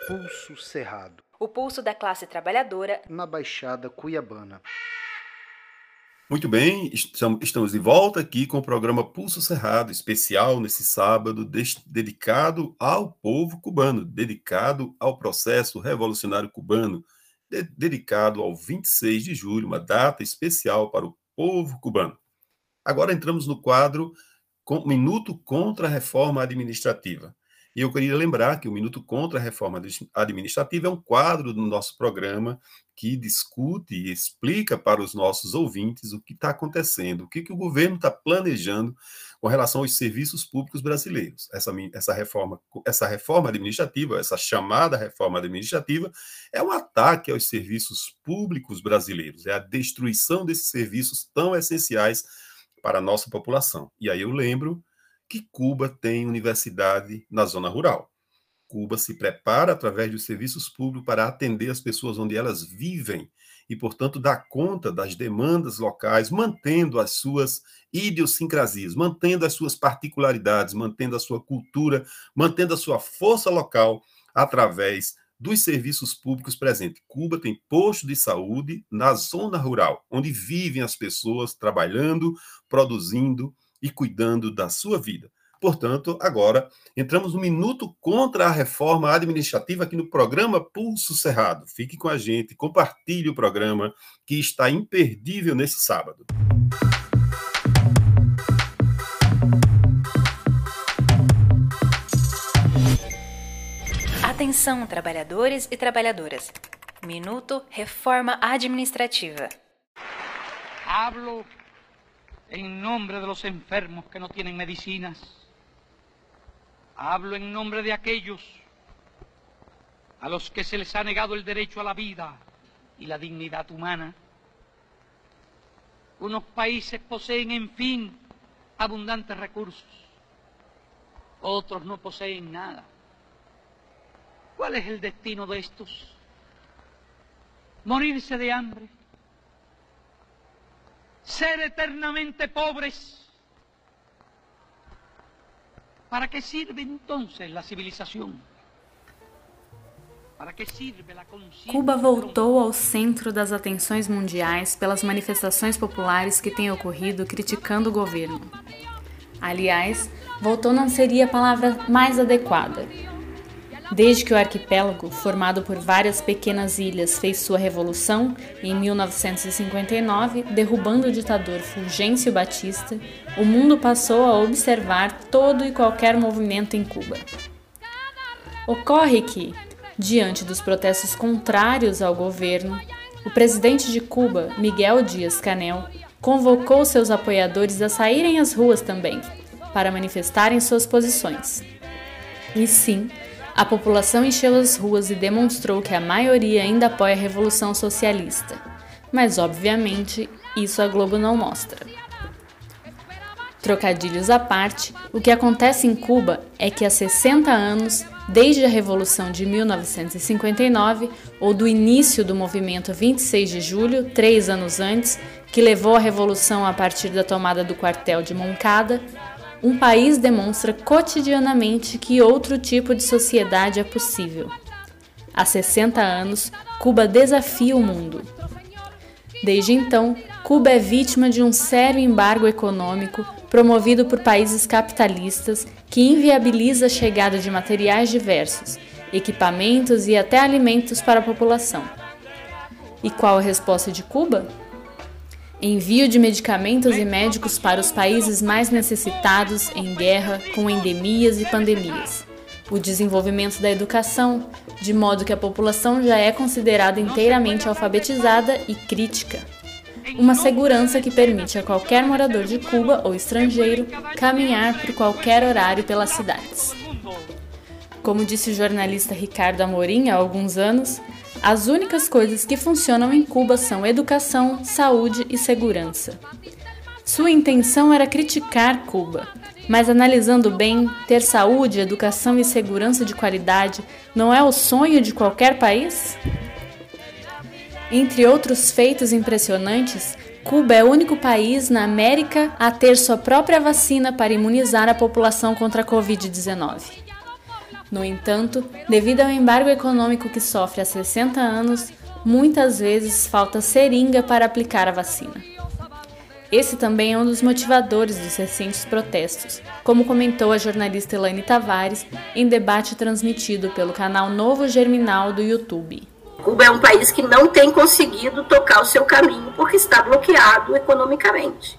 Pulso Cerrado. O pulso da classe trabalhadora na Baixada Cuiabana. Muito bem, estamos de volta aqui com o programa Pulso Cerrado, especial nesse sábado, dedicado ao povo cubano, dedicado ao processo revolucionário cubano, de dedicado ao 26 de julho, uma data especial para o povo cubano. Agora entramos no quadro com, Minuto contra a Reforma Administrativa. E eu queria lembrar que o Minuto contra a Reforma Administrativa é um quadro do nosso programa que discute e explica para os nossos ouvintes o que está acontecendo, o que, que o governo está planejando com relação aos serviços públicos brasileiros. Essa, essa, reforma, essa reforma administrativa, essa chamada reforma administrativa, é um ataque aos serviços públicos brasileiros, é a destruição desses serviços tão essenciais para a nossa população. E aí eu lembro que Cuba tem universidade na zona rural. Cuba se prepara através dos serviços públicos para atender as pessoas onde elas vivem e, portanto, dá conta das demandas locais, mantendo as suas idiosincrasias, mantendo as suas particularidades, mantendo a sua cultura, mantendo a sua força local através dos serviços públicos presentes. Cuba tem posto de saúde na zona rural, onde vivem as pessoas trabalhando, produzindo e cuidando da sua vida. Portanto, agora entramos no minuto contra a reforma administrativa aqui no programa Pulso Cerrado. Fique com a gente, compartilhe o programa que está imperdível nesse sábado. Atenção, trabalhadores e trabalhadoras. Minuto Reforma Administrativa. Hablo en nombre de los enfermos que no tienen medicinas. Hablo en nombre de aquellos a los que se les ha negado el derecho a la vida y la dignidad humana. Unos países poseen, en fin, abundantes recursos. Otros no poseen nada. ¿Cuál es el destino de estos? Morirse de hambre. Ser eternamente pobres. ¿Para qué sirve entonces la civilización? Cuba voltou ao centro das atenções mundiais pelas manifestações populares que têm ocorrido criticando o governo. Aliás, voltou não seria a palavra mais adequada. Desde que o arquipélago, formado por várias pequenas ilhas, fez sua revolução em 1959, derrubando o ditador Fulgêncio Batista, o mundo passou a observar todo e qualquer movimento em Cuba. Ocorre que, diante dos protestos contrários ao governo, o presidente de Cuba, Miguel Dias-Canel, convocou seus apoiadores a saírem às ruas também, para manifestarem suas posições. E sim, a população encheu as ruas e demonstrou que a maioria ainda apoia a revolução socialista. Mas, obviamente, isso a Globo não mostra. Trocadilhos à parte, o que acontece em Cuba é que há 60 anos, desde a Revolução de 1959, ou do início do movimento 26 de julho, três anos antes, que levou à revolução a partir da tomada do quartel de Moncada, um país demonstra cotidianamente que outro tipo de sociedade é possível. Há 60 anos, Cuba desafia o mundo. Desde então, Cuba é vítima de um sério embargo econômico promovido por países capitalistas que inviabiliza a chegada de materiais diversos, equipamentos e até alimentos para a população. E qual a resposta de Cuba? Envio de medicamentos e médicos para os países mais necessitados em guerra com endemias e pandemias. O desenvolvimento da educação, de modo que a população já é considerada inteiramente alfabetizada e crítica. Uma segurança que permite a qualquer morador de Cuba ou estrangeiro caminhar por qualquer horário pelas cidades. Como disse o jornalista Ricardo Amorim há alguns anos, as únicas coisas que funcionam em Cuba são educação, saúde e segurança. Sua intenção era criticar Cuba, mas analisando bem, ter saúde, educação e segurança de qualidade não é o sonho de qualquer país? Entre outros feitos impressionantes, Cuba é o único país na América a ter sua própria vacina para imunizar a população contra a Covid-19. No entanto, devido ao embargo econômico que sofre há 60 anos, muitas vezes falta seringa para aplicar a vacina. Esse também é um dos motivadores dos recentes protestos, como comentou a jornalista Elaine Tavares em debate transmitido pelo canal Novo Germinal do YouTube. Cuba é um país que não tem conseguido tocar o seu caminho porque está bloqueado economicamente.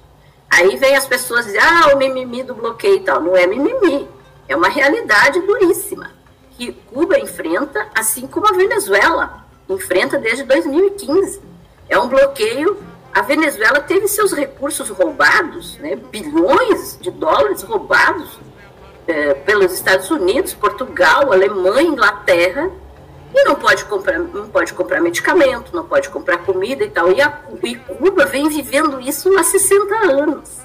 Aí vem as pessoas dizer, ah, o mimimi do bloqueio e tal. Não é mimimi, é uma realidade duríssima que Cuba enfrenta, assim como a Venezuela enfrenta desde 2015. É um bloqueio. A Venezuela teve seus recursos roubados, né, bilhões de dólares roubados é, pelos Estados Unidos, Portugal, Alemanha, Inglaterra, e não pode comprar, não pode comprar medicamento, não pode comprar comida e tal. E, a, e Cuba vem vivendo isso há 60 anos.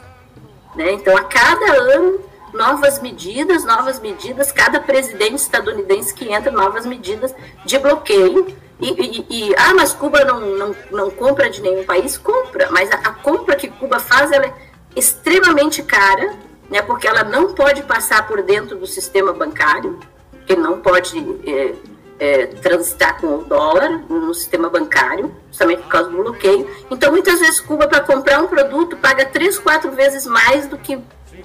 Né? Então, a cada ano, novas medidas, novas medidas, cada presidente estadunidense que entra, novas medidas de bloqueio. E, e, e ah, mas Cuba não, não, não compra de nenhum país? Compra, mas a, a compra que Cuba faz ela é extremamente cara, né? porque ela não pode passar por dentro do sistema bancário, que não pode. É, é, transitar com o dólar no sistema bancário, justamente por causa do bloqueio. Então, muitas vezes, Cuba, para comprar um produto, paga três, quatro vezes mais do que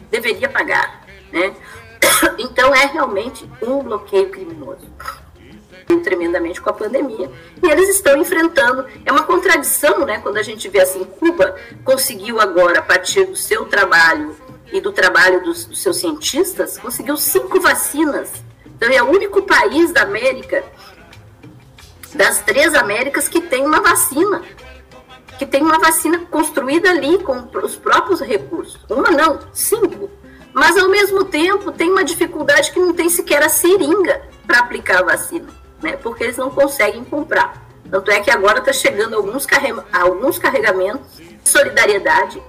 deveria pagar. Né? Então, é realmente um bloqueio criminoso. Tremendamente com a pandemia. E eles estão enfrentando. É uma contradição, né? Quando a gente vê assim: Cuba conseguiu agora, a partir do seu trabalho e do trabalho dos, dos seus cientistas, conseguiu cinco vacinas então é o único país da América, das três Américas, que tem uma vacina. Que tem uma vacina construída ali com os próprios recursos. Uma não, cinco. Mas ao mesmo tempo tem uma dificuldade que não tem sequer a seringa para aplicar a vacina, né? Porque eles não conseguem comprar. Tanto é que agora está chegando alguns, carrega alguns carregamentos de solidariedade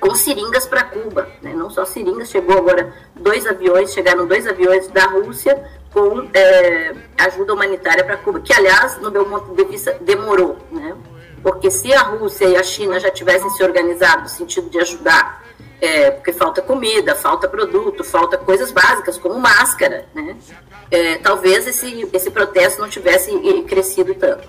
com seringas para Cuba, né? não só seringas, chegou agora dois aviões, chegaram dois aviões da Rússia com é, ajuda humanitária para Cuba, que aliás, no meu ponto de vista, demorou, né? Porque se a Rússia e a China já tivessem se organizado no sentido de ajudar, é, porque falta comida, falta produto, falta coisas básicas como máscara, né? É, talvez esse, esse protesto não tivesse crescido tanto.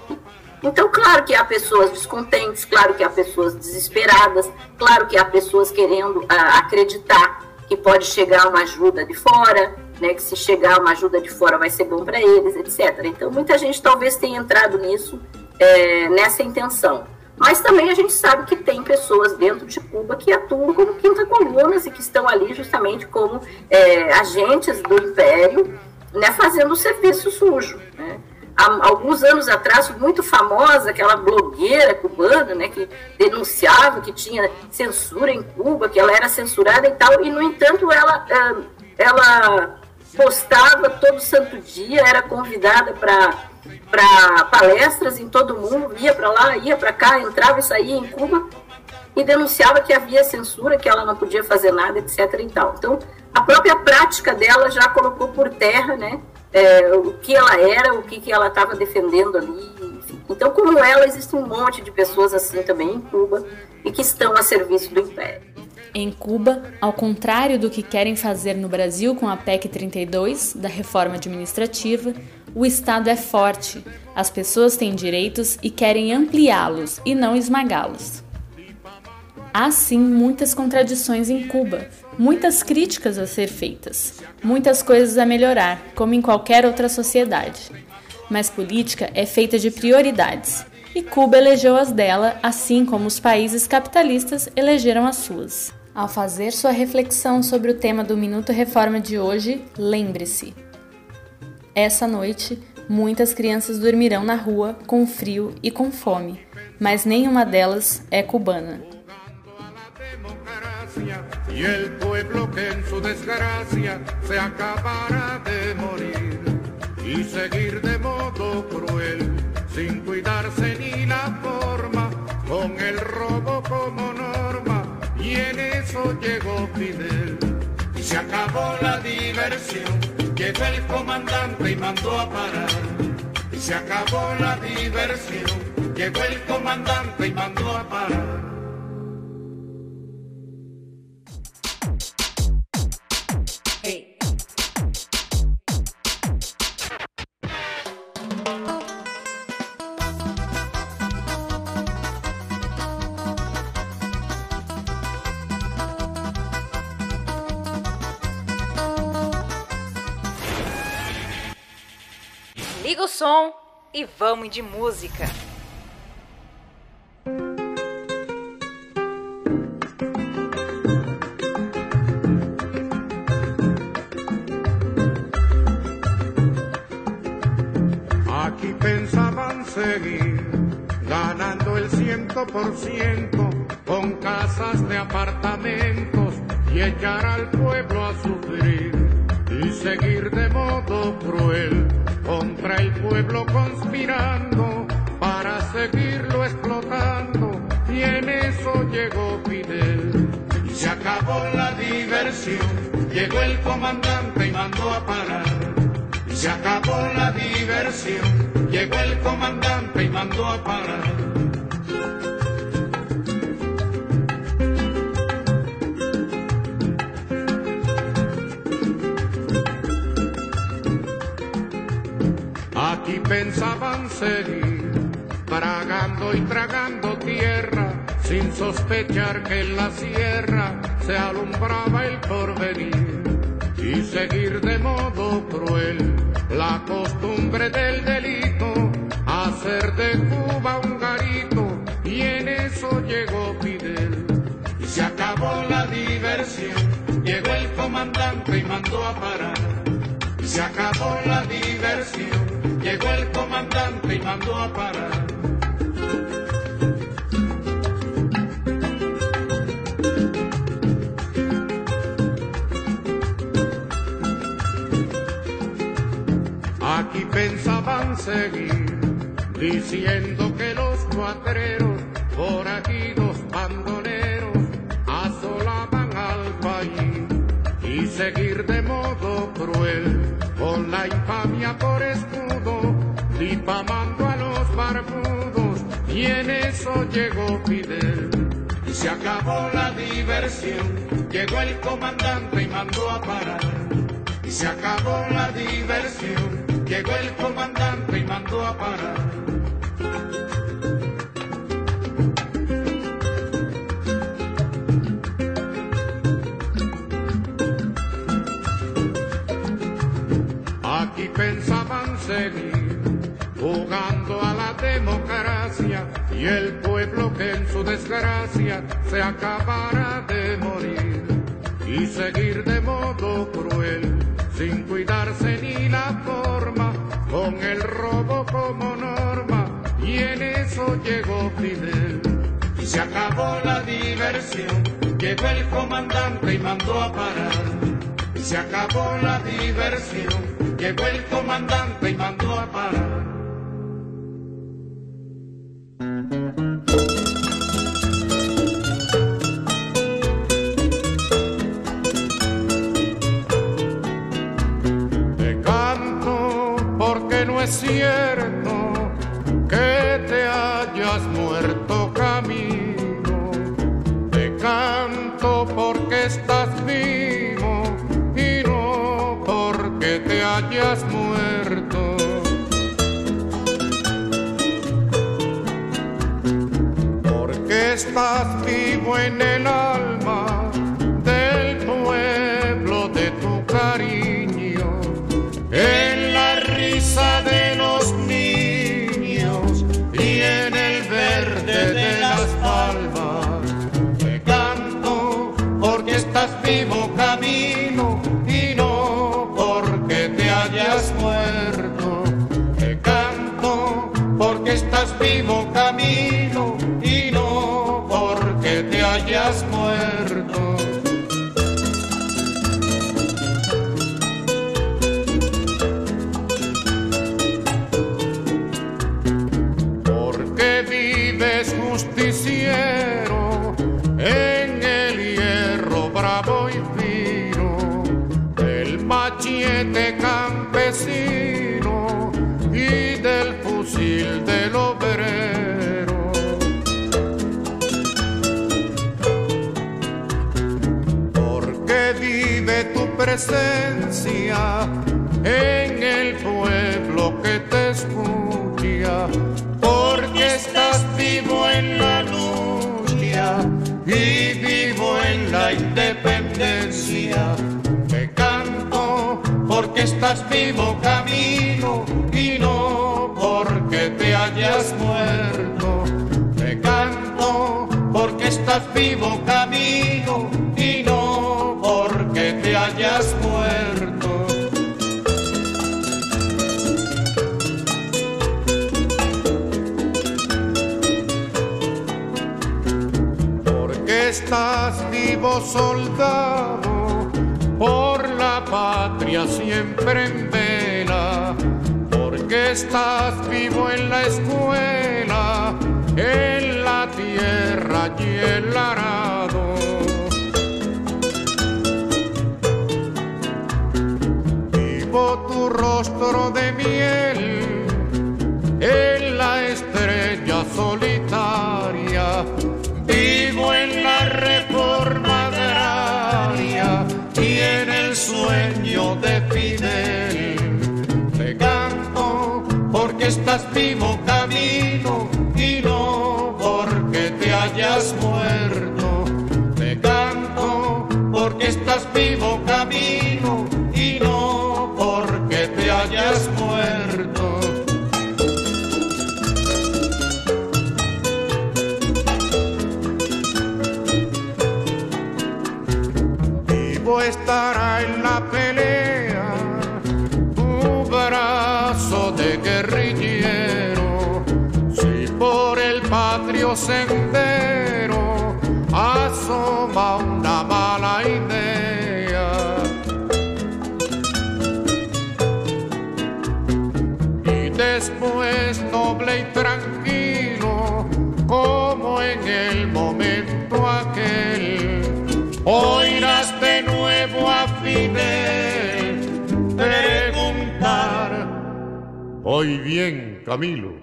Então, claro que há pessoas descontentes, claro que há pessoas desesperadas, claro que há pessoas querendo ah, acreditar que pode chegar uma ajuda de fora, né, que se chegar uma ajuda de fora vai ser bom para eles, etc. Então, muita gente talvez tenha entrado nisso, é, nessa intenção. Mas também a gente sabe que tem pessoas dentro de Cuba que atuam como quinta colunas e que estão ali justamente como é, agentes do império, né, fazendo o serviço sujo. Né? há alguns anos atrás, muito famosa, aquela blogueira cubana, né, que denunciava que tinha censura em Cuba, que ela era censurada e tal, e no entanto ela, ela postava todo santo dia, era convidada para para palestras em todo mundo, ia para lá, ia para cá, entrava e saía em Cuba e denunciava que havia censura, que ela não podia fazer nada, etc. E tal. Então, a própria prática dela já colocou por terra, né, é, o que ela era, o que, que ela estava defendendo ali. Enfim. Então, como ela, existe um monte de pessoas assim também em Cuba e que estão a serviço do Império. Em Cuba, ao contrário do que querem fazer no Brasil com a PEC 32, da reforma administrativa, o Estado é forte, as pessoas têm direitos e querem ampliá-los e não esmagá-los. Há sim muitas contradições em Cuba, muitas críticas a ser feitas, muitas coisas a melhorar, como em qualquer outra sociedade. Mas política é feita de prioridades, e Cuba elegeu as dela, assim como os países capitalistas elegeram as suas. Ao fazer sua reflexão sobre o tema do Minuto Reforma de hoje, lembre-se: essa noite, muitas crianças dormirão na rua com frio e com fome, mas nenhuma delas é cubana. Y el pueblo que en su desgracia se acabará de morir y seguir de modo cruel sin cuidarse ni la forma con el robo como norma y y en eso llegó Fidel. Y se acabó la diversión, llegó el comandante y mandó a parar. Y se acabó la diversión, llegó el comandante y mandó a parar. Som e vamos de música. Aquí pensaban seguir ganando el ciento por ciento con casas de apartamentos y echar al pueblo a sufrir y seguir de modo cruel contra el pueblo conspirando para seguirlo explotando. Y en eso llegó Fidel. Y se acabó la diversión. Llegó el comandante y mandó a parar. Y se acabó la diversión. Llegó el comandante y mandó a parar Aquí pensaban seguir, tragando y tragando tierra, sin sospechar que en la sierra se alumbraba el porvenir. Y seguir de modo cruel la costumbre del delito, hacer de Cuba un garito, y en eso llegó Fidel. Y se acabó la diversión, llegó el comandante y mandó a parar. Y se acabó la diversión, llegó el comandante y mandó a parar. Aquí pensaban seguir diciendo que los cuatreros, forajidos, bandoneros, asolaban al país y seguir de modo cruel la infamia por escudo, difamando a los barbudos y en eso llegó Fidel. Y se acabó la diversión, llegó el comandante y mandó a parar. Y se acabó la diversión, llegó el comandante y mandó a parar. Jugando a la democracia y el pueblo que en su desgracia se acabara de morir. Y seguir de modo cruel sin cuidarse ni la forma con el robo como norma y en eso llegó Fidel. Y se acabó la diversión llegó el comandante y mandó a parar. Y se acabó la diversión llegó el comandante y mandó a parar. Te canto porque no es cierto que te hayas muerto estás vivo en el alma del pueblo de tu cariño, en la risa de los niños y en el verde de las palmas. Te canto porque estás vivo camino y no porque te hayas muerto. Te canto porque estás vivo hayas muerto. Presencia en el pueblo que te escucha, porque estás vivo en la lucha y vivo en la independencia. Te canto porque estás vivo camino y no porque te hayas muerto. Te canto porque estás vivo camino hayas muerto. Porque estás vivo soldado, por la patria siempre en vela. Porque estás vivo en la escuela, en la tierra y el arado. Tu rostro de miel en la estrella solitaria. Vivo en la reforma agraria y en el sueño de Fidel. Te canto porque estás vivo camino y no porque te hayas muerto. Camilo.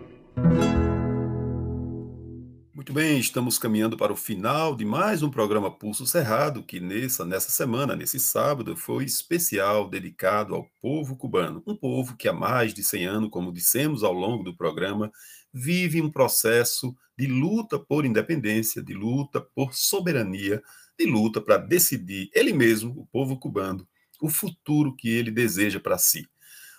Muito bem, estamos caminhando para o final de mais um programa Pulso Cerrado, que nessa, nessa semana, nesse sábado, foi especial, dedicado ao povo cubano. Um povo que há mais de 100 anos, como dissemos ao longo do programa, vive um processo de luta por independência, de luta por soberania, de luta para decidir ele mesmo, o povo cubano, o futuro que ele deseja para si.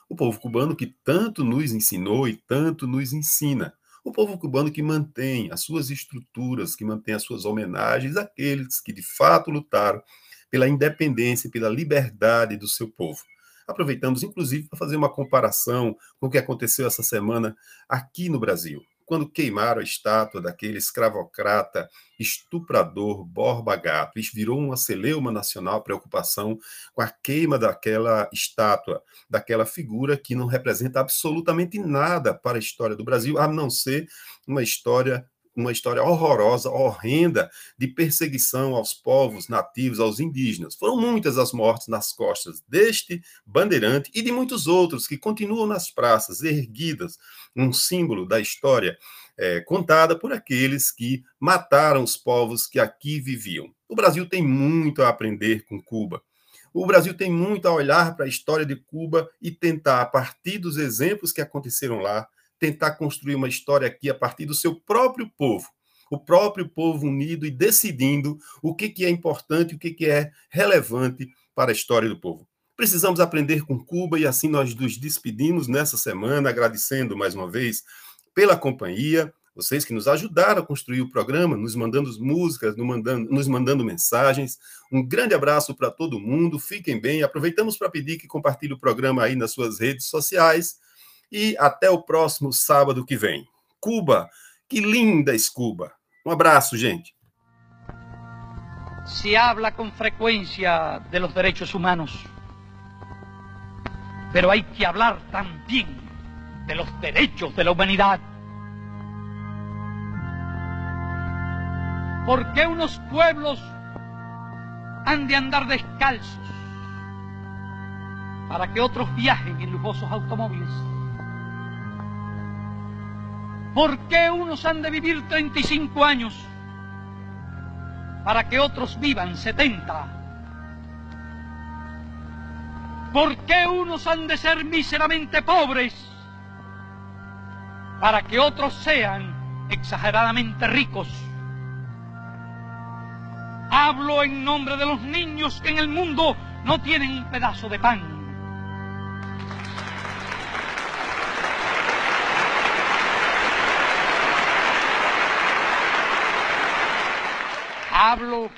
O povo cubano que tanto nos ensinou e tanto nos ensina. O povo cubano que mantém as suas estruturas, que mantém as suas homenagens àqueles que de fato lutaram pela independência pela liberdade do seu povo. Aproveitamos, inclusive, para fazer uma comparação com o que aconteceu essa semana aqui no Brasil, quando queimaram a estátua daquele escravocrata, estuprador Borba Gato. Isso virou uma celeuma nacional, preocupação com a queima daquela estátua, daquela figura que não representa absolutamente nada para a história do Brasil, a não ser uma história uma história horrorosa, horrenda de perseguição aos povos nativos, aos indígenas. Foram muitas as mortes nas costas deste bandeirante e de muitos outros que continuam nas praças, erguidas, um símbolo da história é, contada por aqueles que mataram os povos que aqui viviam. O Brasil tem muito a aprender com Cuba. O Brasil tem muito a olhar para a história de Cuba e tentar, a partir dos exemplos que aconteceram lá, tentar construir uma história aqui a partir do seu próprio povo, o próprio povo unido e decidindo o que, que é importante, o que, que é relevante para a história do povo. Precisamos aprender com Cuba e assim nós nos despedimos nessa semana, agradecendo mais uma vez pela companhia, vocês que nos ajudaram a construir o programa, nos mandando músicas, nos mandando, nos mandando mensagens. Um grande abraço para todo mundo, fiquem bem. Aproveitamos para pedir que compartilhe o programa aí nas suas redes sociais e até o próximo sábado que vem. Cuba, que linda Cuba. Um abraço, gente. Se habla con frecuencia de los derechos humanos, pero hay que hablar también de los derechos de la humanidad. ¿Por qué unos pueblos han de andar descalzos para que otros viajen en lujosos automóviles? ¿Por qué unos han de vivir 35 años para que otros vivan 70? ¿Por qué unos han de ser míseramente pobres para que otros sean exageradamente ricos? Hablo en nombre de los niños que en el mundo no tienen un pedazo de pan. Hablo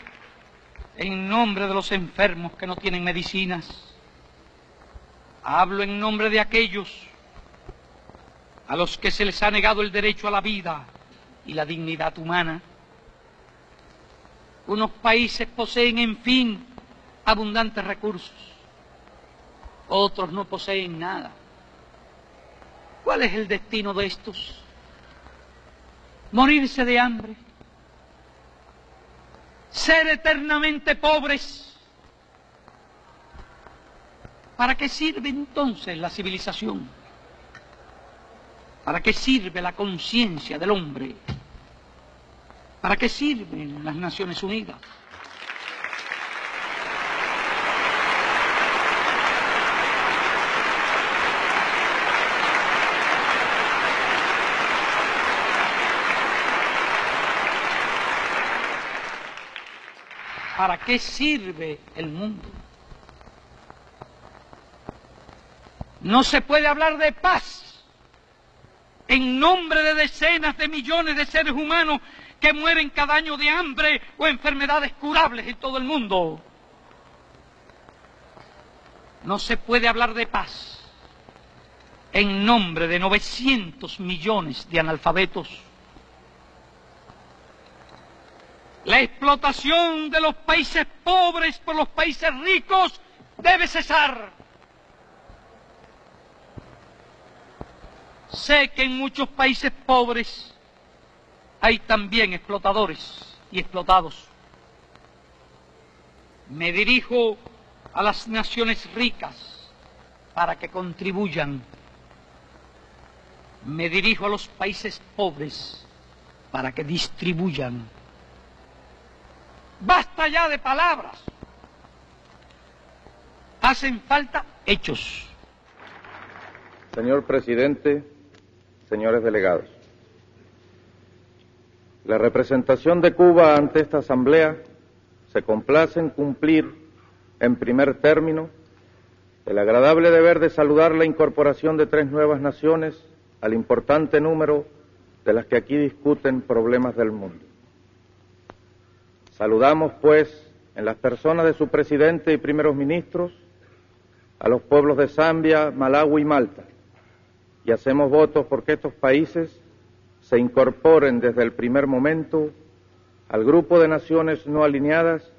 en nombre de los enfermos que no tienen medicinas. Hablo en nombre de aquellos a los que se les ha negado el derecho a la vida y la dignidad humana. Unos países poseen, en fin, abundantes recursos. Otros no poseen nada. ¿Cuál es el destino de estos? Morirse de hambre. Ser eternamente pobres. ¿Para qué sirve entonces la civilización? ¿Para qué sirve la conciencia del hombre? ¿Para qué sirven las Naciones Unidas? ¿Para qué sirve el mundo? No se puede hablar de paz en nombre de decenas de millones de seres humanos que mueren cada año de hambre o enfermedades curables en todo el mundo. No se puede hablar de paz en nombre de 900 millones de analfabetos. La explotación de los países pobres por los países ricos debe cesar. Sé que en muchos países pobres hay también explotadores y explotados. Me dirijo a las naciones ricas para que contribuyan. Me dirijo a los países pobres para que distribuyan. Basta ya de palabras. Hacen falta hechos. Señor presidente, señores delegados, la representación de Cuba ante esta Asamblea se complace en cumplir, en primer término, el agradable deber de saludar la incorporación de tres nuevas naciones al importante número de las que aquí discuten problemas del mundo. Saludamos, pues, en las personas de su presidente y primeros ministros, a los pueblos de Zambia, Malawi y Malta, y hacemos votos porque estos países se incorporen desde el primer momento al grupo de naciones no alineadas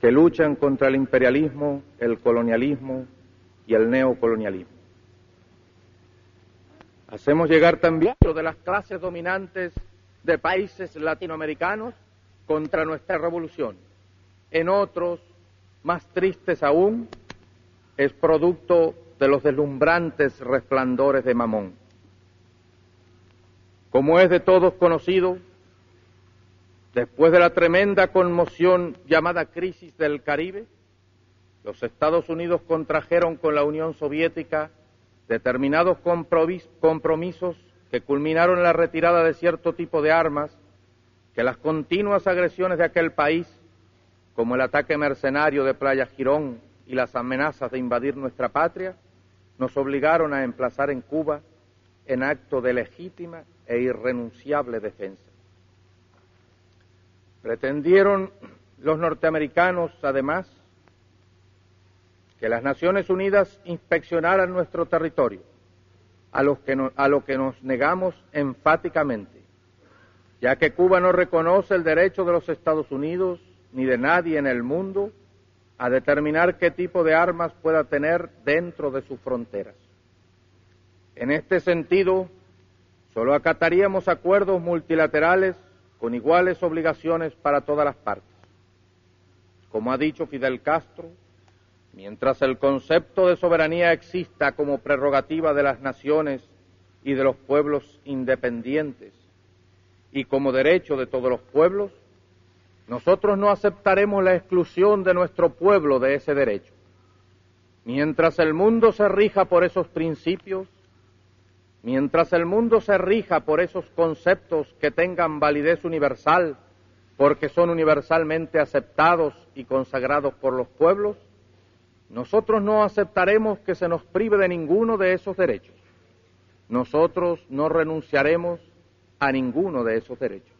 que luchan contra el imperialismo, el colonialismo y el neocolonialismo. Hacemos llegar también de las clases dominantes de países latinoamericanos contra nuestra revolución. En otros, más tristes aún, es producto de los deslumbrantes resplandores de Mamón. Como es de todos conocido, después de la tremenda conmoción llamada crisis del Caribe, los Estados Unidos contrajeron con la Unión Soviética determinados compromisos que culminaron en la retirada de cierto tipo de armas que las continuas agresiones de aquel país, como el ataque mercenario de Playa Girón y las amenazas de invadir nuestra patria, nos obligaron a emplazar en Cuba en acto de legítima e irrenunciable defensa. Pretendieron los norteamericanos, además, que las Naciones Unidas inspeccionaran nuestro territorio, a, a lo que nos negamos enfáticamente, ya que Cuba no reconoce el derecho de los Estados Unidos ni de nadie en el mundo a determinar qué tipo de armas pueda tener dentro de sus fronteras. En este sentido, solo acataríamos acuerdos multilaterales con iguales obligaciones para todas las partes. Como ha dicho Fidel Castro, mientras el concepto de soberanía exista como prerrogativa de las naciones y de los pueblos independientes y como derecho de todos los pueblos, nosotros no aceptaremos la exclusión de nuestro pueblo de ese derecho. Mientras el mundo se rija por esos principios, mientras el mundo se rija por esos conceptos que tengan validez universal, porque son universalmente aceptados y consagrados por los pueblos, nosotros no aceptaremos que se nos prive de ninguno de esos derechos. Nosotros no renunciaremos a ninguno de esos derechos.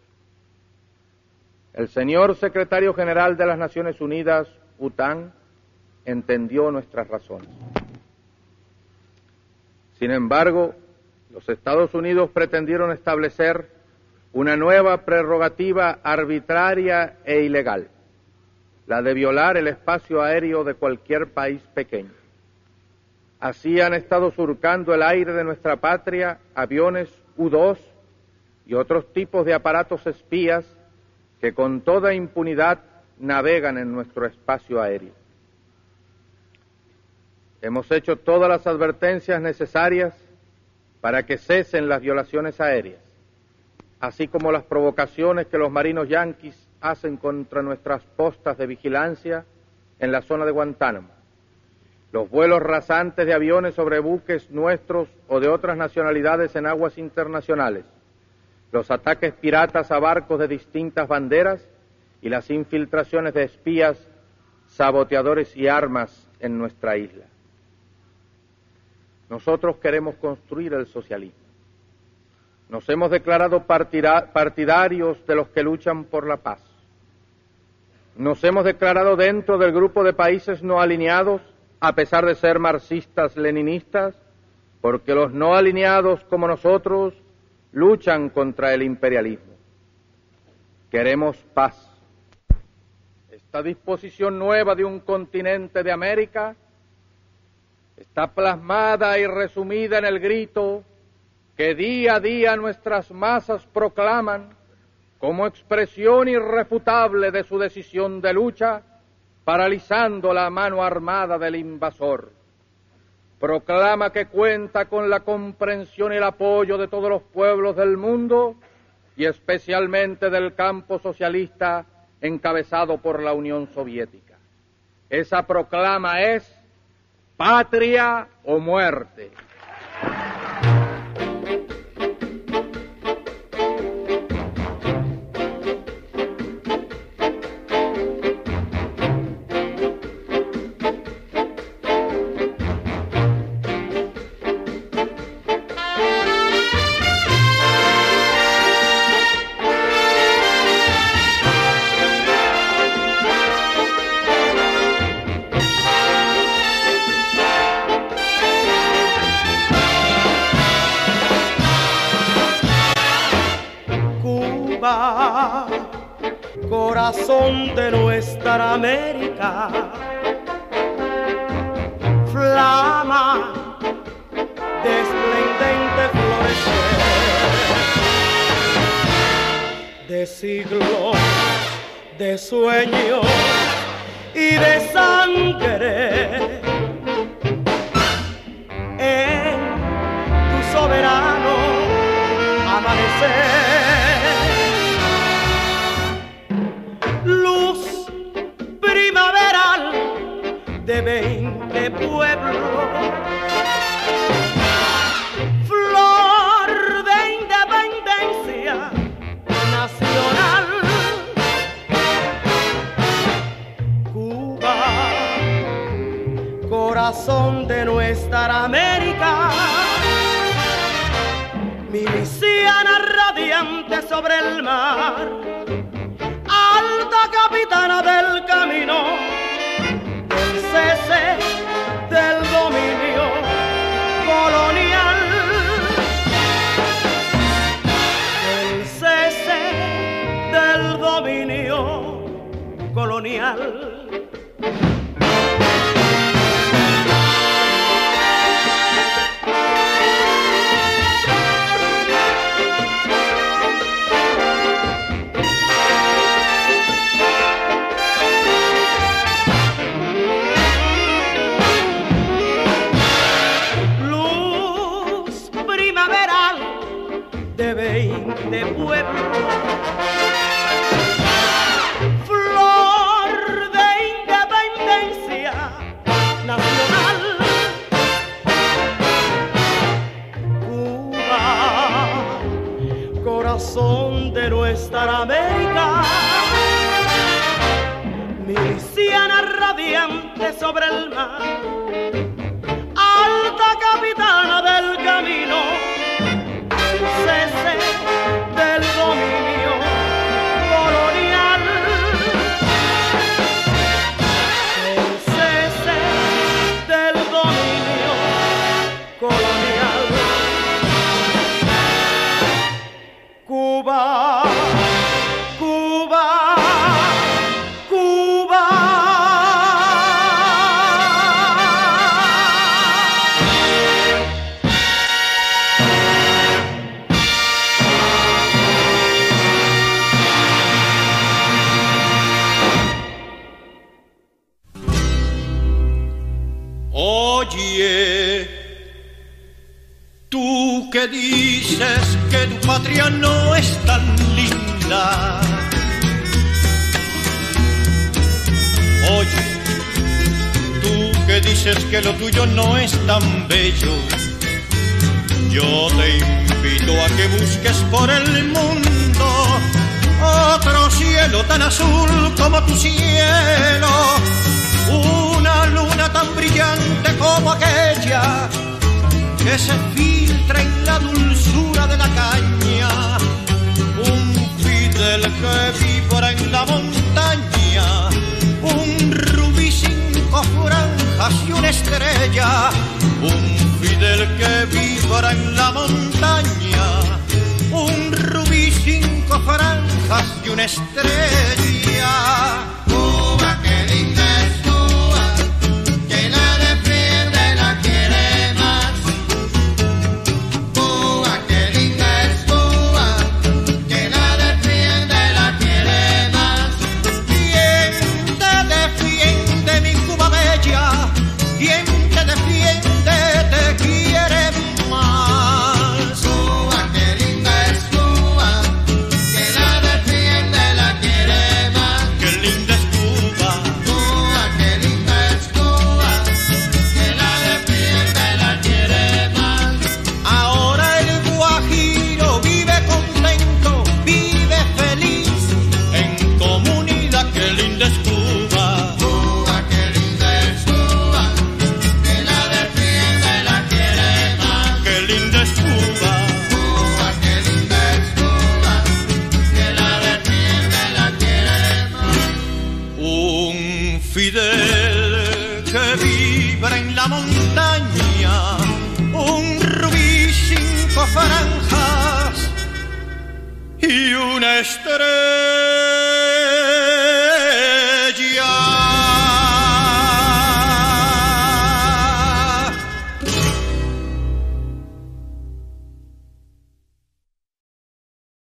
El señor secretario general de las Naciones Unidas, UTAN, entendió nuestras razones. Sin embargo, los Estados Unidos pretendieron establecer una nueva prerrogativa arbitraria e ilegal, la de violar el espacio aéreo de cualquier país pequeño. Así han estado surcando el aire de nuestra patria aviones U-2 y otros tipos de aparatos espías que con toda impunidad navegan en nuestro espacio aéreo. Hemos hecho todas las advertencias necesarias para que cesen las violaciones aéreas, así como las provocaciones que los marinos yanquis hacen contra nuestras postas de vigilancia en la zona de Guantánamo, los vuelos rasantes de aviones sobre buques nuestros o de otras nacionalidades en aguas internacionales, los ataques piratas a barcos de distintas banderas y las infiltraciones de espías, saboteadores y armas en nuestra isla. Nosotros queremos construir el socialismo. Nos hemos declarado partidarios de los que luchan por la paz. Nos hemos declarado dentro del grupo de países no alineados, a pesar de ser marxistas-leninistas, porque los no alineados como nosotros luchan contra el imperialismo. Queremos paz. Esta disposición nueva de un continente de América está plasmada y resumida en el grito que día a día nuestras masas proclaman como expresión irrefutable de su decisión de lucha, paralizando la mano armada del invasor. Proclama que cuenta con la comprensión y el apoyo de todos los pueblos del mundo y especialmente del campo socialista encabezado por la Unión Soviética. Esa proclama es patria o muerte.